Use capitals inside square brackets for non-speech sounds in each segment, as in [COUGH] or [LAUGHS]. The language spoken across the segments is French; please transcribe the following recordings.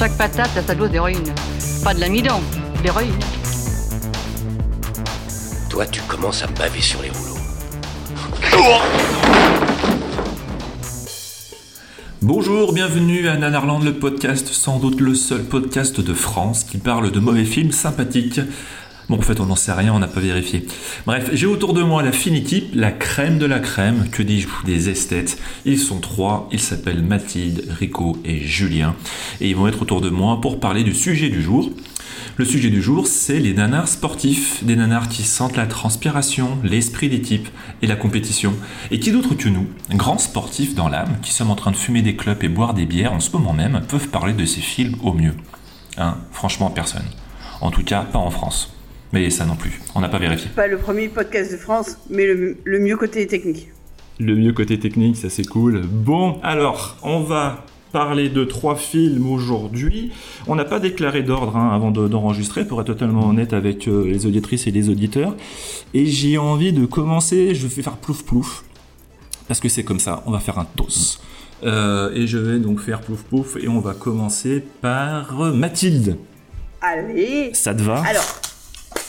Chaque patate a sa dose d'héroïne. Pas de l'amidon, de l'héroïne. Toi, tu commences à me baver sur les rouleaux. Bonjour, bienvenue à Nanarland, le podcast, sans doute le seul podcast de France qui parle de mauvais films sympathiques. Bon, en fait, on n'en sait rien, on n'a pas vérifié. Bref, j'ai autour de moi la fine équipe, la crème de la crème, que dis-je, des esthètes. Ils sont trois, ils s'appellent Mathilde, Rico et Julien. Et ils vont être autour de moi pour parler du sujet du jour. Le sujet du jour, c'est les nanars sportifs, des nanars qui sentent la transpiration, l'esprit d'équipe et la compétition. Et qui d'autre que nous, grands sportifs dans l'âme, qui sommes en train de fumer des clopes et boire des bières en ce moment même, peuvent parler de ces films au mieux Hein Franchement, personne. En tout cas, pas en France. Mais ça non plus, on n'a pas vérifié. Pas le premier podcast de France, mais le, le mieux côté technique. Le mieux côté technique, ça c'est cool. Bon, alors, on va parler de trois films aujourd'hui. On n'a pas déclaré d'ordre hein, avant de- d'enregistrer, pour être totalement honnête avec euh, les auditrices et les auditeurs. Et j'ai envie de commencer, je vais faire plouf plouf, parce que c'est comme ça, on va faire un toss. Euh, et je vais donc faire plouf plouf, et on va commencer par Mathilde. Allez Ça te va? Alors,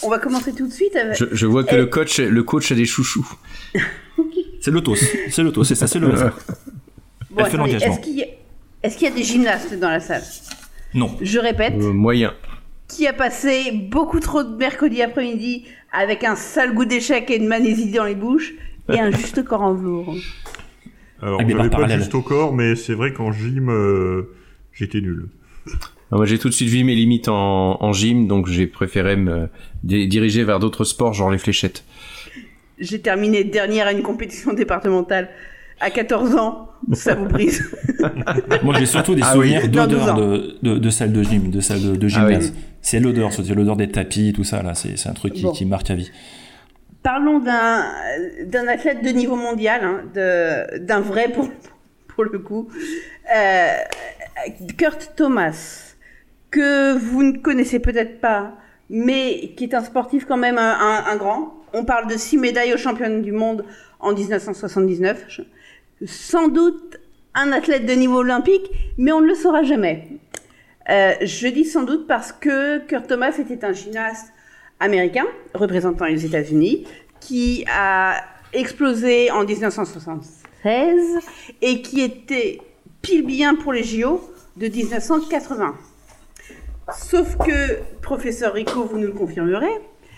on va commencer tout de suite avec... Je, je vois que Eh. le coach, le coach a des chouchous. [LAUGHS] C'est le toss, c'est c'est ça, c'est le hasard. Bon, elle fait attendez, l'engagement. Est-ce qu'il y, a- y des gymnastes dans la salle? Non. Je répète, Euh, moyen. qui a passé beaucoup trop de mercredi après-midi avec un sale goût d'échec et une magnésie dans les bouches et un juste [LAUGHS] corps en velours Alors, des j'avais pas juste au corps, mais c'est vrai qu'en gym, euh, j'étais nul. Ah, moi, j'ai tout de suite vu mes limites en, en gym, donc j'ai préféré me di- diriger vers d'autres sports, genre les fléchettes. J'ai terminé dernière à une compétition départementale à 14 ans. Ça vous brise. [LAUGHS] Moi, j'ai surtout des Ah oui. souvenirs d'odeur 12 de, de, de salle de gym, de salle de, de Ah oui. gymnase. C'est l'odeur, c'est l'odeur des tapis, tout ça, là. C'est un truc qui, Bon. qui marque à vie. Parlons d'un d'un athlète de niveau mondial, hein, de- d'un vrai pour, pour le coup. Euh, Kurt Thomas, que vous ne connaissez peut-être pas, mais qui est un sportif quand même un, un- un grand. On parle de six médailles aux championnes du monde en 1979. Je- Sans doute un athlète de niveau olympique, mais on ne le saura jamais. Euh, je dis sans doute parce que Kurt Thomas était un gymnaste américain représentant les États-Unis qui a explosé en 1976 et qui était pile bien pour les JO de 1980. Sauf que, professeur Rico, vous nous le confirmerez,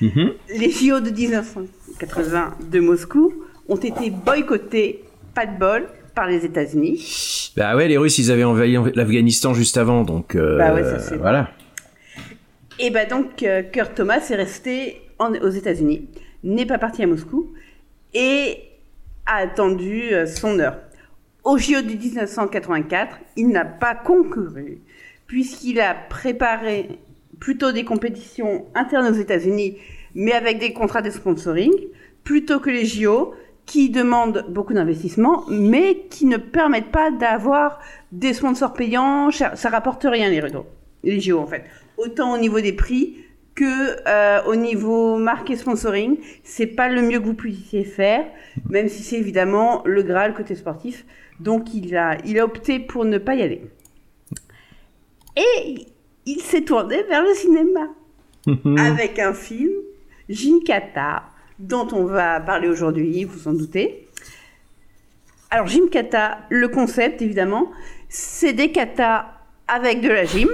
les JO de 1980 de Moscou ont été boycottés, pas de bol, par les États-Unis. Bah ouais, les Russes, ils avaient envahi l'Afghanistan juste avant, donc euh, Bah ouais, ça, c'est- voilà. Et bah donc euh, Kurt Thomas est resté en- aux États-Unis, n'est pas parti à Moscou et a attendu euh, son heure. Au JO de 1984, il n'a pas concouru puisqu'il a préparé plutôt des compétitions internes aux États-Unis, mais avec des contrats de sponsoring, plutôt que les JO qui demandent beaucoup d'investissement, mais qui ne permettent pas d'avoir des sponsors payants. Ça rapporte rien les les JO en fait. Autant au niveau des prix que euh, au niveau marque et sponsoring, c'est pas le mieux que vous puissiez faire, même si c'est évidemment le Graal côté sportif. Donc il a opté pour ne pas y aller. Et il s'est tourné vers le cinéma avec un film, Kata, dont on va parler aujourd'hui, vous en doutez. Alors, Kata, le concept, évidemment, c'est des katas avec de la gym,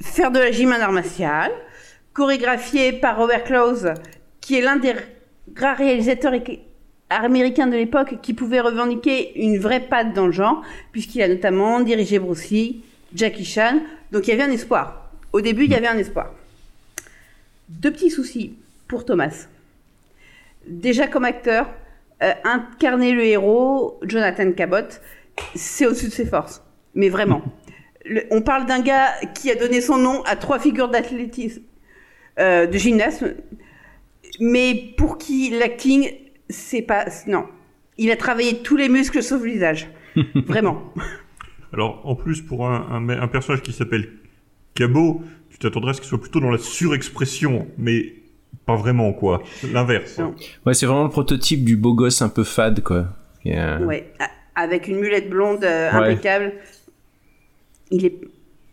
faire de la gym un art martial, chorégraphié par Robert Close, qui est l'un des rares réalisateurs américains de l'époque qui pouvait revendiquer une vraie patte dans le genre, puisqu'il a notamment dirigé Bruce Lee, Jackie Chan, donc il y avait un espoir. Au début, il y avait un espoir. Deux petits soucis pour Thomas. Déjà comme acteur, euh, incarner le héros, Jonathan Cabot, c'est au-dessus de ses forces. Mais vraiment. le- on parle d'un gars qui a donné son nom à trois figures d'athlétisme, euh, de gymnasme, mais pour qui l'acting, c'est pas. Non. Il a travaillé tous les muscles sauf le visage. [LAUGHS] Vraiment. Alors, en plus, pour un, un, un personnage qui s'appelle Cabot, tu t'attendrais à ce qu'il soit plutôt dans la surexpression, mais pas vraiment, quoi. L'inverse. Non. Ouais, c'est vraiment le prototype du beau gosse un peu fade, quoi. Euh, Ouais. A- Avec une mulette blonde euh, Ouais. impeccable. Il est.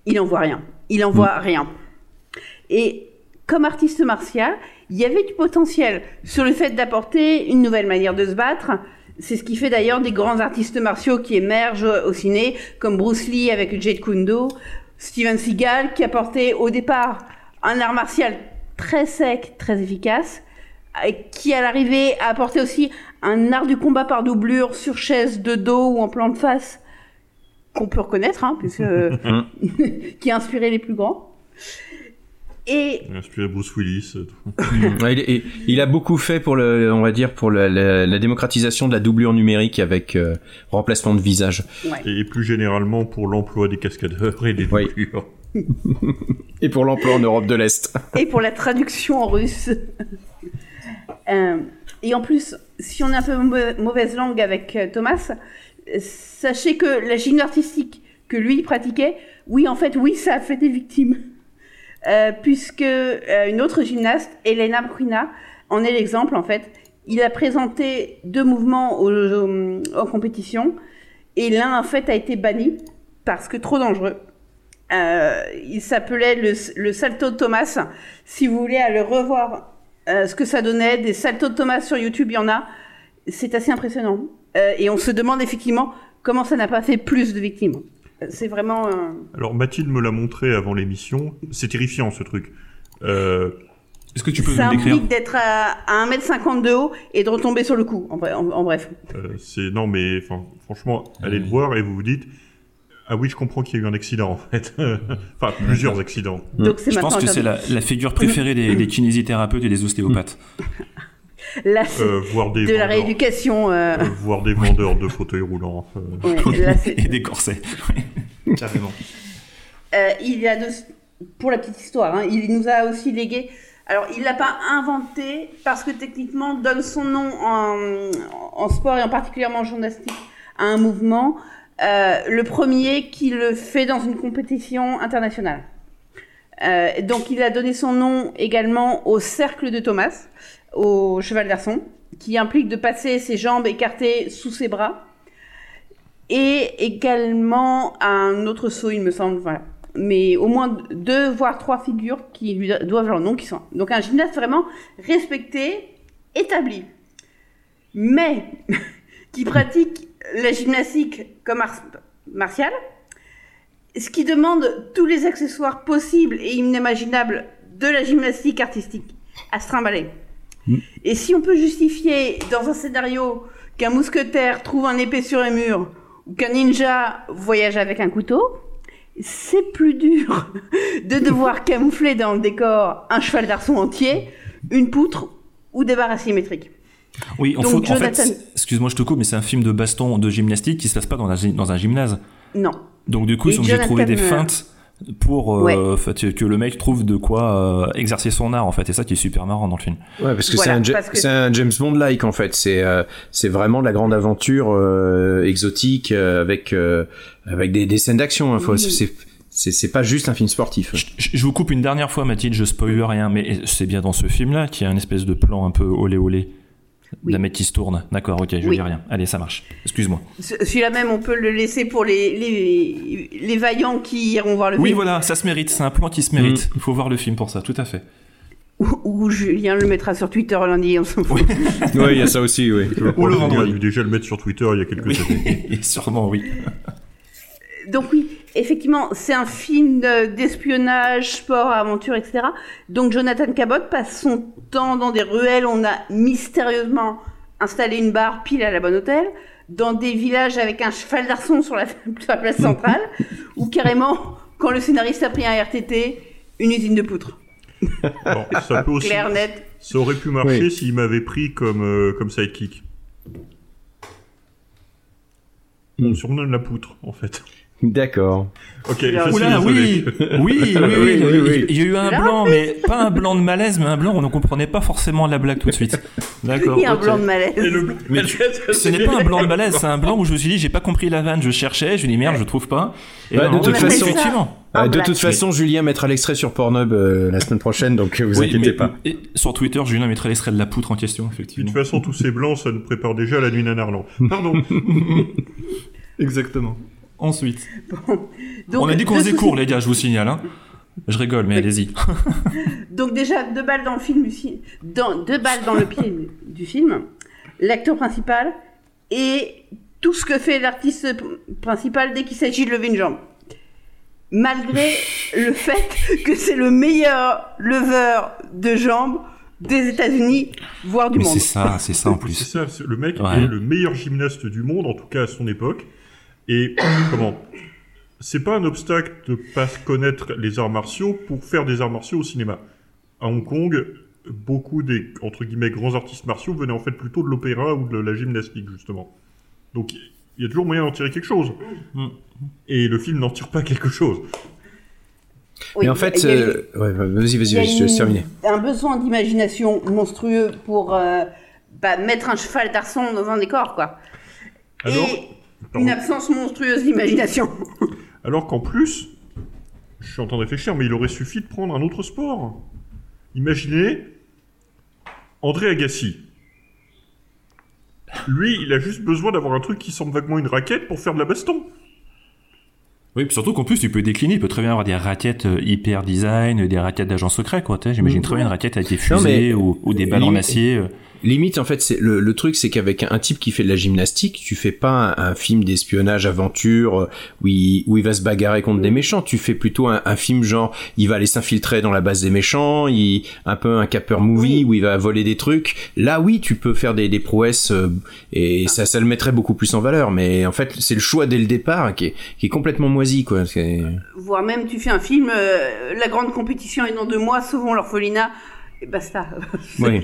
Il en voit rien. Il en voit rien. Et comme artiste martial, il y avait du potentiel sur le fait d'apporter une nouvelle manière de se battre. C'est ce qui fait d'ailleurs des grands artistes martiaux qui émergent au ciné, comme Bruce Lee avec le Jeet Kune Do, Steven Seagal qui apportait au départ un art martial très sec, très efficace, qui à l'arrivée a apporté aussi un art du combat par doublure sur chaise de dos ou en plan de face qu'on peut reconnaître, hein, puisque [LAUGHS] [LAUGHS] qui a inspiré les plus grands. Et Il a Inspiré Bruce Willis. euh. [LAUGHS] Ouais, il, il- il a beaucoup fait pour le, on va dire, pour la, la- la démocratisation de la doublure numérique avec euh, remplacement de visage. Et plus généralement pour l'emploi des cascadeurs et des Oui. doublures. [LAUGHS] Et pour l'emploi en Europe de l'Est. et pour la traduction en russe. [LAUGHS] Euh, et en plus, si on est un peu mau- mauvaise langue avec euh, Thomas, sachez que la gymnastique artistique que lui pratiquait, oui, en fait, oui, ça a fait des victimes. Euh, puisque euh, une autre gymnaste, Elena Bruna, en est l'exemple, en fait. Il a présenté deux mouvements en compétition, et l'un, en fait, a été banni parce que trop dangereux. Euh, il s'appelait le, Salto de Thomas. Si vous voulez aller revoir euh, ce que ça donnait, des Saltos de Thomas sur YouTube, il y en a. C'est assez impressionnant. Euh, et on se demande effectivement comment ça n'a pas fait plus de victimes. C'est vraiment. Alors, Mathilde me l'a montré avant l'émission. C'est terrifiant, ce truc. Euh, Est-ce que tu peux ça nous décrire implique d'être à, à 1m50 de haut et de retomber sur le cou, en, bre- en- en bref. euh, c'est non, mais franchement, allez le voir et vous vous dites. Ah oui, je comprends qu'il y a eu un accident en fait. [LAUGHS] enfin, plusieurs accidents. Donc Je pense que c'est la, la figure préférée des, des kinésithérapeutes et des ostéopathes. [LAUGHS] Là, Euh, voir des de la vendeurs- rééducation. euh, euh, voir des vendeurs de fauteuils roulants. euh, ouais, [LAUGHS] là, c'est- et des corsets. Carrément. Euh, il a de... pour la petite histoire, hein, il nous a aussi légué. Alors, il l'a pas inventé parce que techniquement donne son nom en, en sport et en particulièrement en gymnastique à un mouvement. Euh, le premier qui le fait dans une compétition internationale. Euh, donc, il a donné son nom également au cercle de Thomas, au cheval d'arçon, qui implique de passer ses jambes écartées sous ses bras et également un autre saut, il me semble. Voilà. Mais au moins deux, voire trois figures qui lui doivent leur nom, qui sont. Donc un gymnaste vraiment respecté, établi. Mais [LAUGHS] qui pratique la gymnastique comme art martial, ce qui demande tous les accessoires possibles et inimaginables de la gymnastique artistique à se trimballer. Et si on peut justifier dans un scénario qu'un mousquetaire trouve un épée sur un mur ou qu'un ninja voyage avec un couteau, c'est plus dur [LAUGHS] de devoir [LAUGHS] camoufler dans le décor un cheval d'arçon entier, une poutre ou des barres asymétriques. Oui, en, Donc, faut- en Jonathan- fait, excuse-moi, je te coupe, mais c'est un film de baston de gymnastique qui se passe pas dans un, gy- dans un gymnase. Non. Donc du coup, ils sont obligés de trouver des feintes pour euh, Ouais. en fait, que le mec trouve de quoi euh, exercer son art en fait. Et ça qui est super marrant dans le film. Ouais, parce que Voilà, c'est un, que- James Bond-like en fait. C'est euh, c'est vraiment de la grande aventure euh, exotique euh, avec euh, avec des, des scènes d'action. Hein, Oui. c'est c'est pas juste un film sportif. Je, je- je vous coupe une dernière fois, Mathilde, je spoil rien, mais c'est bien dans ce film-là qu'il y a un espèce de plan un peu olé olé. Oui. Mec qui se tourne. D'accord, ok, je Oui. dis rien. Allez, ça marche. Excuse-moi. Ce- Celui-là même, on peut le laisser pour les, les, les vaillants qui iront voir le Oui, film. voilà, ça se mérite. C'est un plan qui se mérite. Il faut voir le film pour ça, tout à fait. Ou, ou Julien le mettra sur Twitter lundi, on s'en fout. Oui, [LAUGHS] il y a ça aussi. Oui. Crois le a vendredi. dû déjà le mettre sur Twitter il y a quelques Oui, années. et [LAUGHS] sûrement, oui. Donc oui, effectivement, c'est un film de- d'espionnage, sport, aventure, etc. Donc Jonathan Cabot passe son temps dans des ruelles. On a mystérieusement installé une barre pile à la bonne hôtel, dans des villages avec un cheval d'arçon sur la, [LAUGHS] sur la place centrale, [LAUGHS] ou carrément, quand le scénariste a pris un RTT, une usine de poutres. Ça peut [LAUGHS] aussi. Clair, net. Ça aurait pu marcher Oui. s'il m'avait pris comme, euh, comme sidekick. On me surnomme la poutre, en fait. D'accord. Ok, Oula, oui, oui, oui, oui, oui, il y a eu- oui. il y a eu un blanc, mais pas un blanc de malaise, mais un blanc où on ne comprenait pas forcément la blague tout de suite. D'accord. Il y a un blanc de malaise. Et le blanc- Mais Ce n'est pas un blanc de malaise, [LAUGHS] c'est un blanc où je me suis dit, j'ai pas compris la vanne, je cherchais, je me dis merde, je trouve pas. Et Bah, de on toute façon- Euh, de toute façon, Julien mettra l'extrait sur Pornhub euh, la semaine prochaine, donc euh, vous Oui, inquiétez mais- pas. Et sur Twitter, Julien mettrait l'extrait de la poutre en question, De effectivement. toute façon, tous ces blancs, ça nous prépare déjà à la nuit nanarland. Pardon. [LAUGHS] Exactement. Ensuite. Donc, on a dit qu'on faisait court, les gars, je vous signale. Hein. Je rigole, mais allez-y. [LAUGHS] Donc déjà, deux balles dans le film dans, deux balles dans le pied du film, l'acteur principal et tout ce que fait l'artiste principal dès qu'il s'agit de lever une jambe. Malgré le [LAUGHS] fait que c'est le meilleur leveur de jambes des États-Unis, voire du Mais monde. c'est ça, c'est ça en C'est plus. ça, c'est- le mec Ouais. est le meilleur gymnaste du monde, en tout cas à son époque. Et [COUGHS] comment? C'est pas un obstacle de pas connaître les arts martiaux pour faire des arts martiaux au cinéma. À Hong Kong, beaucoup des entre guillemets grands artistes martiaux venaient en fait plutôt de l'opéra ou de la gymnastique justement. Donc il y a toujours moyen d'en tirer quelque chose. Mm. Et le film n'en tire pas quelque chose. Oui, Mais en fait, eu- euh, ouais, vas-y, vas-y, il y a vas-y, je te laisse une- terminer. un besoin d'imagination monstrueux pour euh, bah, mettre un cheval d'arçon dans un décor, quoi. Alors, Et. Une absence monstrueuse d'imagination. [LAUGHS] Alors qu'en plus, je suis en train de réfléchir, mais il aurait suffi de prendre un autre sport. Imaginez André Agassi. Lui, il a juste besoin d'avoir un truc qui semble vaguement une raquette pour faire de la baston. Oui, puis surtout qu'en plus, tu peux décliner, il peut très bien avoir des raquettes euh, hyper design, des raquettes d'agents secrets, quoi. J'imagine très bien une raquette avec des Non, fusées mais- ou, ou des balles en acier. Euh. Limite, en fait, c'est le, le truc, c'est qu'avec un, un type qui fait de la gymnastique, tu fais pas un, un film d'espionnage aventure euh, où il, où il va se bagarrer contre des méchants. Tu fais plutôt un, un film genre, il va aller s'infiltrer dans la base des méchants, il, un peu un capper movie où il va voler des trucs. Là, oui, tu peux faire des, des prouesses euh, et ça, ça le mettrait beaucoup plus en valeur. Mais en fait, c'est le choix dès le départ qui est, qui est complètement moisi, quoi. C'est- Voire même, tu fais un film, euh, la grande compétition est dans deux mois, sauvons l'orphelinat, et basta. [LAUGHS] Oui.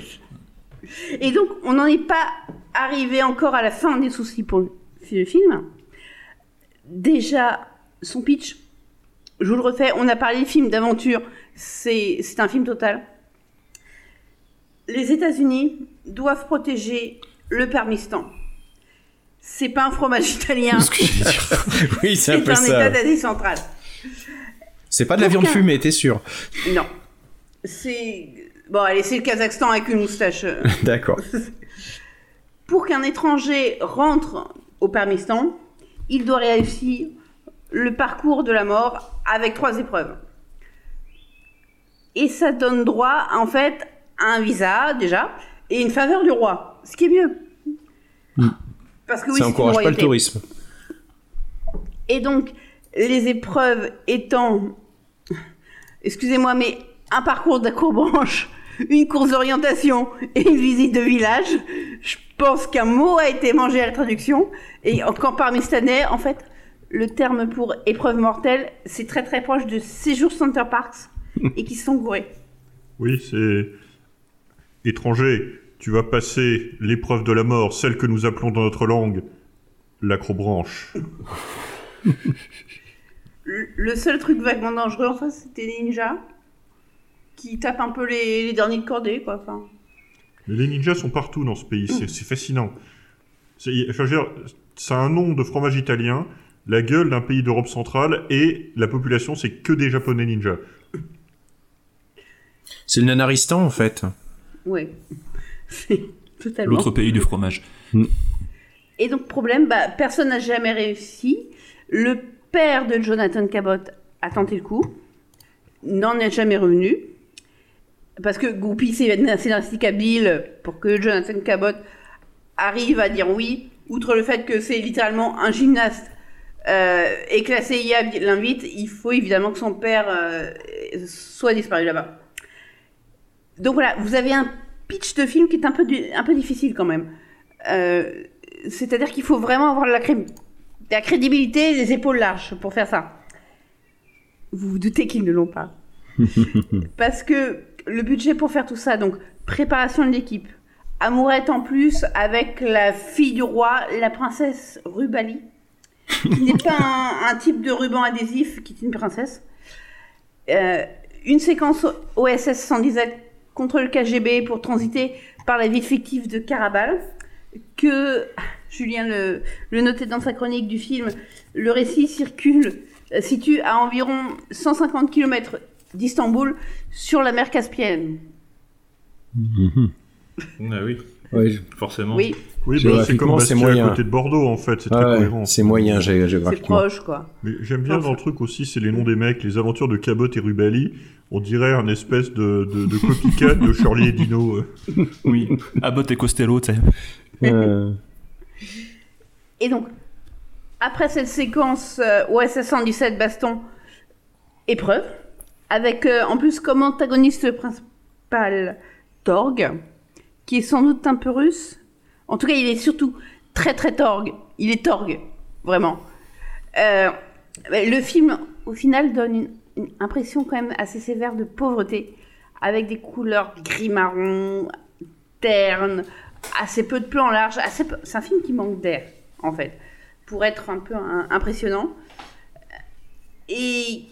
Et donc, on n'en est pas arrivé encore à la fin des soucis pour le film. Déjà, son pitch, je vous le refais, on a parlé de film d'aventure, c'est un film total. Les États-Unis doivent protéger le Parmistan. C'est pas un fromage italien, [LAUGHS] [LAUGHS] oui, c'est un c'est peu un ça. État d'Asie centrale. C'est pas de la viande fumée, t'es sûr Non. C'est. Bon, allez, c'est le Kazakhstan avec une moustache. euh. [LAUGHS] D'accord. [LAUGHS] Pour qu'un étranger rentre au Parmistan, il doit réussir le parcours de la mort avec trois épreuves. Et ça donne droit, en fait, à un visa, déjà, et une faveur du roi. Ce qui est mieux. Parce que oui, ça c'est une encourage pas le tourisme. Et donc, les épreuves étant, [LAUGHS] excusez-moi, mais un parcours d'acrobranche, une course d'orientation et une visite de village, je pense qu'un mot a été mangé à la traduction. Et qu'en parmistanais, en fait, le terme pour épreuve mortelle, c'est très très proche de séjour Center Parks [LAUGHS] et qui sont gourés. Oui, c'est étranger. Tu vas passer l'épreuve de la mort, celle que nous appelons dans notre langue l'acrobranche. Le [LAUGHS] le seul truc vaguement dangereux, enfin, c'était les ninjas qui tapent un peu les, les derniers de cordée, quoi. Enfin, les ninjas sont partout dans ce pays, c'est c'est fascinant. C'est enfin, je veux dire, ça a un nom de fromage italien, la gueule d'un pays d'Europe centrale, et la population, c'est que des japonais ninjas. C'est le nanaristan, en fait. ouais. [LAUGHS] C'est totalement. L'autre pays du fromage. Et donc, problème, bah, personne n'a jamais réussi. Le père de Jonathan Cabot a tenté le coup, n'en est jamais revenu. Parce que Goupy, c'est un scénaristique habile pour que Jonathan Cabot arrive à dire oui, outre le fait que c'est littéralement un gymnaste euh, et que la CIA l'invite, il faut évidemment que son père euh, soit disparu là-bas. Donc voilà, vous avez un pitch de film qui est un peu, du- un peu difficile quand même. Euh, C'est-à-dire qu'il faut vraiment avoir la, cré- la crédibilité et les épaules larges pour faire ça. Vous vous doutez qu'ils ne l'ont pas. [LAUGHS] Parce que le budget pour faire tout ça, donc préparation de l'équipe, amourette en plus avec la fille du roi, la princesse Rubali, qui n'est pas [LAUGHS] un, un type de ruban adhésif qui est une princesse. Euh, une séquence OSS 117 contre le KGB pour transiter par la ville fictive de Karabal, que Julien le, le notait dans sa chronique du film, le récit circule, situe à environ 150 km d'Istanbul sur la mer Caspienne. Ah oui, forcément. Oui, Oui, bah, c'est comme c'est Bastia à moyen. côté de Bordeaux, en fait, c'est très ouais, cohérent. c'est moyen c'est géographiquement. proche quoi. Mais j'aime bien dans le truc aussi, c'est les noms des mecs, les aventures de Cabot et Rubali. On dirait un espèce de, de, de copycat de Shirley et Dino. euh. [LAUGHS] Oui, Abbott et Costello, tu sais. Euh, Et donc, après cette séquence euh, OSS 117 baston épreuve, avec euh, en plus comme antagoniste principal Torg, qui est sans doute un peu russe. En tout cas, il est surtout très très Torg. Il est Torg, vraiment. Euh, le film, au final, donne une, impression quand même assez sévère de pauvreté, avec des couleurs gris-marron, ternes, assez peu de plans larges. Assez peu- C'est un film qui manque d'air, en fait, pour être un peu impressionnant. Et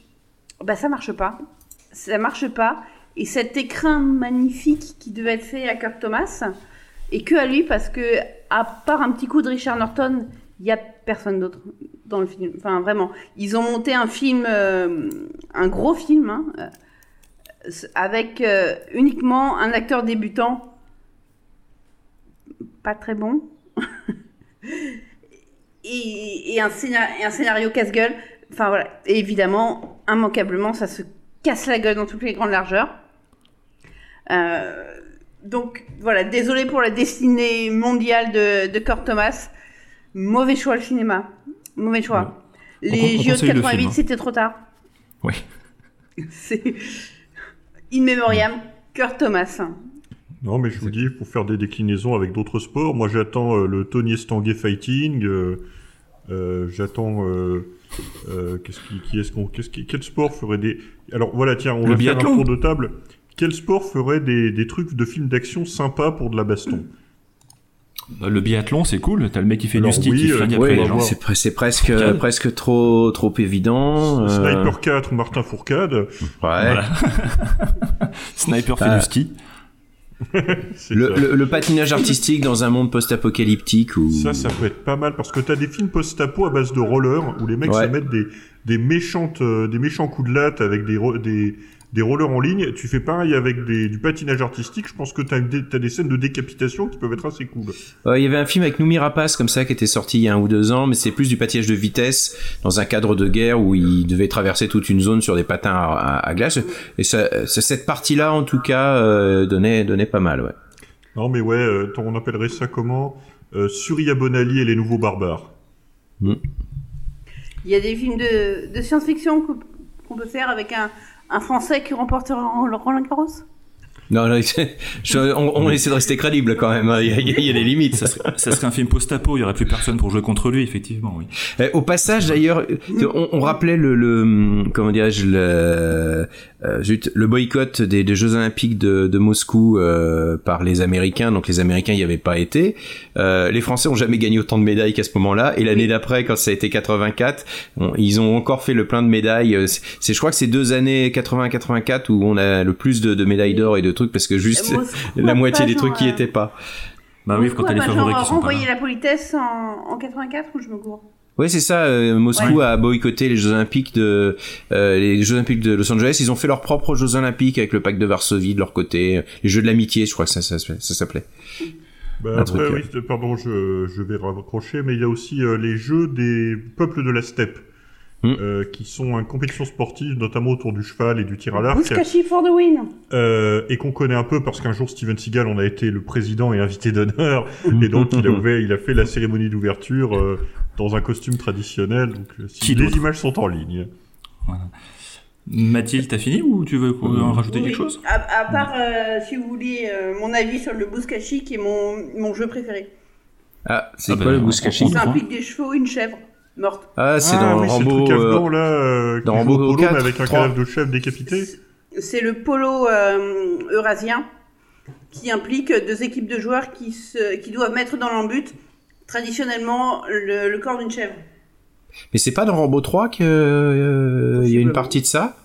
bah, ça marche pas. Ça marche pas. Et cet écrin magnifique qui devait être fait à Kirk Thomas, et que à lui, parce que, à part un petit coup de Richard Norton, il y a personne d'autre dans le film. Enfin, vraiment. Ils ont monté un film, euh, un gros film, hein, euh, avec euh, uniquement un acteur débutant pas très bon. [LAUGHS] et un scénario casse-gueule. Enfin voilà. Et évidemment, immanquablement, ça se casse la gueule dans toutes les grandes largeurs. Euh, donc voilà, désolé pour la destinée mondiale de, de Kurt Thomas. Mauvais choix le cinéma. Mauvais choix. Les JO de conseille le 88, film, hein. c'était trop tard. Oui. [LAUGHS] C'est in memoriam. Kurt Thomas. Non, mais je vous dis, faut faire des déclinaisons avec d'autres sports. Moi, j'attends euh, le Tony Estanguet Fighting. euh, euh, j'attends. Euh, euh, qu'est-ce qui, qui est-ce qu'on, qu'est-ce qui, quel sport ferait des. Alors voilà, tiens, on Le va faire un biathlon. tour de table. Quel sport ferait des, des trucs de films d'action sympas pour de la baston? Bah, Le biathlon, c'est cool. T'as le mec qui fait Alors, du ski, oui, qui euh, ouais, les gens. c'est, pre- c'est presque, Fourcade. presque trop, trop évident. euh, Sniper 4 ou Martin Fourcade. ouais. Voilà. [LAUGHS] Sniper fait Ah. du ski. [LAUGHS] Le, ça. le- le patinage artistique dans un monde post-apocalyptique où Ça, ça peut être pas mal parce que t'as des films post-apo à base de rollers où les mecs Ouais. se mettent des, des méchantes, euh, des méchants coups de latte avec des, des rollers en ligne. Tu fais pareil avec des, du patinage artistique. Je pense que t'as des, t'as des scènes de décapitation qui peuvent être assez cool. Euh, Il y avait un film avec Noumi Rapace comme ça qui était sorti il y a un ou deux ans, mais c'est plus du patinage de vitesse dans un cadre de guerre où il devait traverser toute une zone sur des patins à, à- à glace. Et ça, cette partie-là, en tout cas, euh, donnait, donnait pas mal. Ouais. Non, mais ouais, euh, on appellerait ça comment? Euh, Surya Bonali et les nouveaux barbares. Il y a des films de, de science-fiction qu'on peut faire avec un, un Français qui remportera le Roland Garros. Non, non, je- on, on essaie de rester crédible quand même. Il y a, il y a- il y a des limites. Ça serait, ça serait un film post-apo, il y aurait plus personne pour jouer contre lui, effectivement, oui. Euh, Au passage, d'ailleurs, euh, on, on rappelait le, le comment dirais-je le, euh, zut, le boycott des, des Jeux Olympiques de, de Moscou euh, par les Américains. Donc les Américains n'y avaient pas été. Euh, les Français ont jamais gagné autant de médailles qu'à ce moment-là. Et l'année d'après, quand ça a été 84, on- ils ont encore fait le plein de médailles. C'est, c'est- je crois que c'est deux années 80-84 où on a le plus de, de médailles d'or et de trucs parce que juste la a moitié des trucs qui euh, étaient pas. Bah oui, quand t'as les favoris qui sont pas renvoyé là. la politesse en, en 84 ou je me gourre Ouais, c'est ça. euh, Moscou a boycotté les Jeux Olympiques de euh, les Jeux Olympiques de Los Angeles. Ils ont fait leurs propres Jeux Olympiques avec le pacte de Varsovie de leur côté. Les Jeux de l'amitié, je crois que ça, ça, ça s'appelait. Bah, après, truc, oui, pardon, je, je vais raccrocher, mais il y a aussi euh, les jeux des peuples de la steppe. Hmm. euh, qui sont une compétition sportive, notamment autour du cheval et du tir à l'arc. Bouskashi for the win? Euh, et qu'on connaît un peu parce qu'un jour Steven Seagal en a été le président et invité d'honneur et donc il a ouvert, il a fait la cérémonie d'ouverture euh, dans un costume traditionnel. Donc si Qui les images sont en ligne. Mathilde, t'as fini ou tu veux en rajouter Oui, quelque chose? à, à part, euh, si vous voulez, euh, mon avis sur le Bouskashi, qui est mon, mon jeu préféré. Ah, c'est Ah quoi bah, le on- Bouskashi on- Ça implique des chevaux, une chèvre morte. Ah, c'est dans oui, c'est le Rambo. truc euh, là, euh, qui dans Rambo polo 4, mais avec un 3. cadavre de chef décapité. C'est le polo euh, eurasien qui implique deux équipes de joueurs qui, se, qui doivent mettre dans l'embut traditionnellement le, le corps d'une chèvre. Mais c'est pas dans Rambo 3 qu'il y a une partie de ça?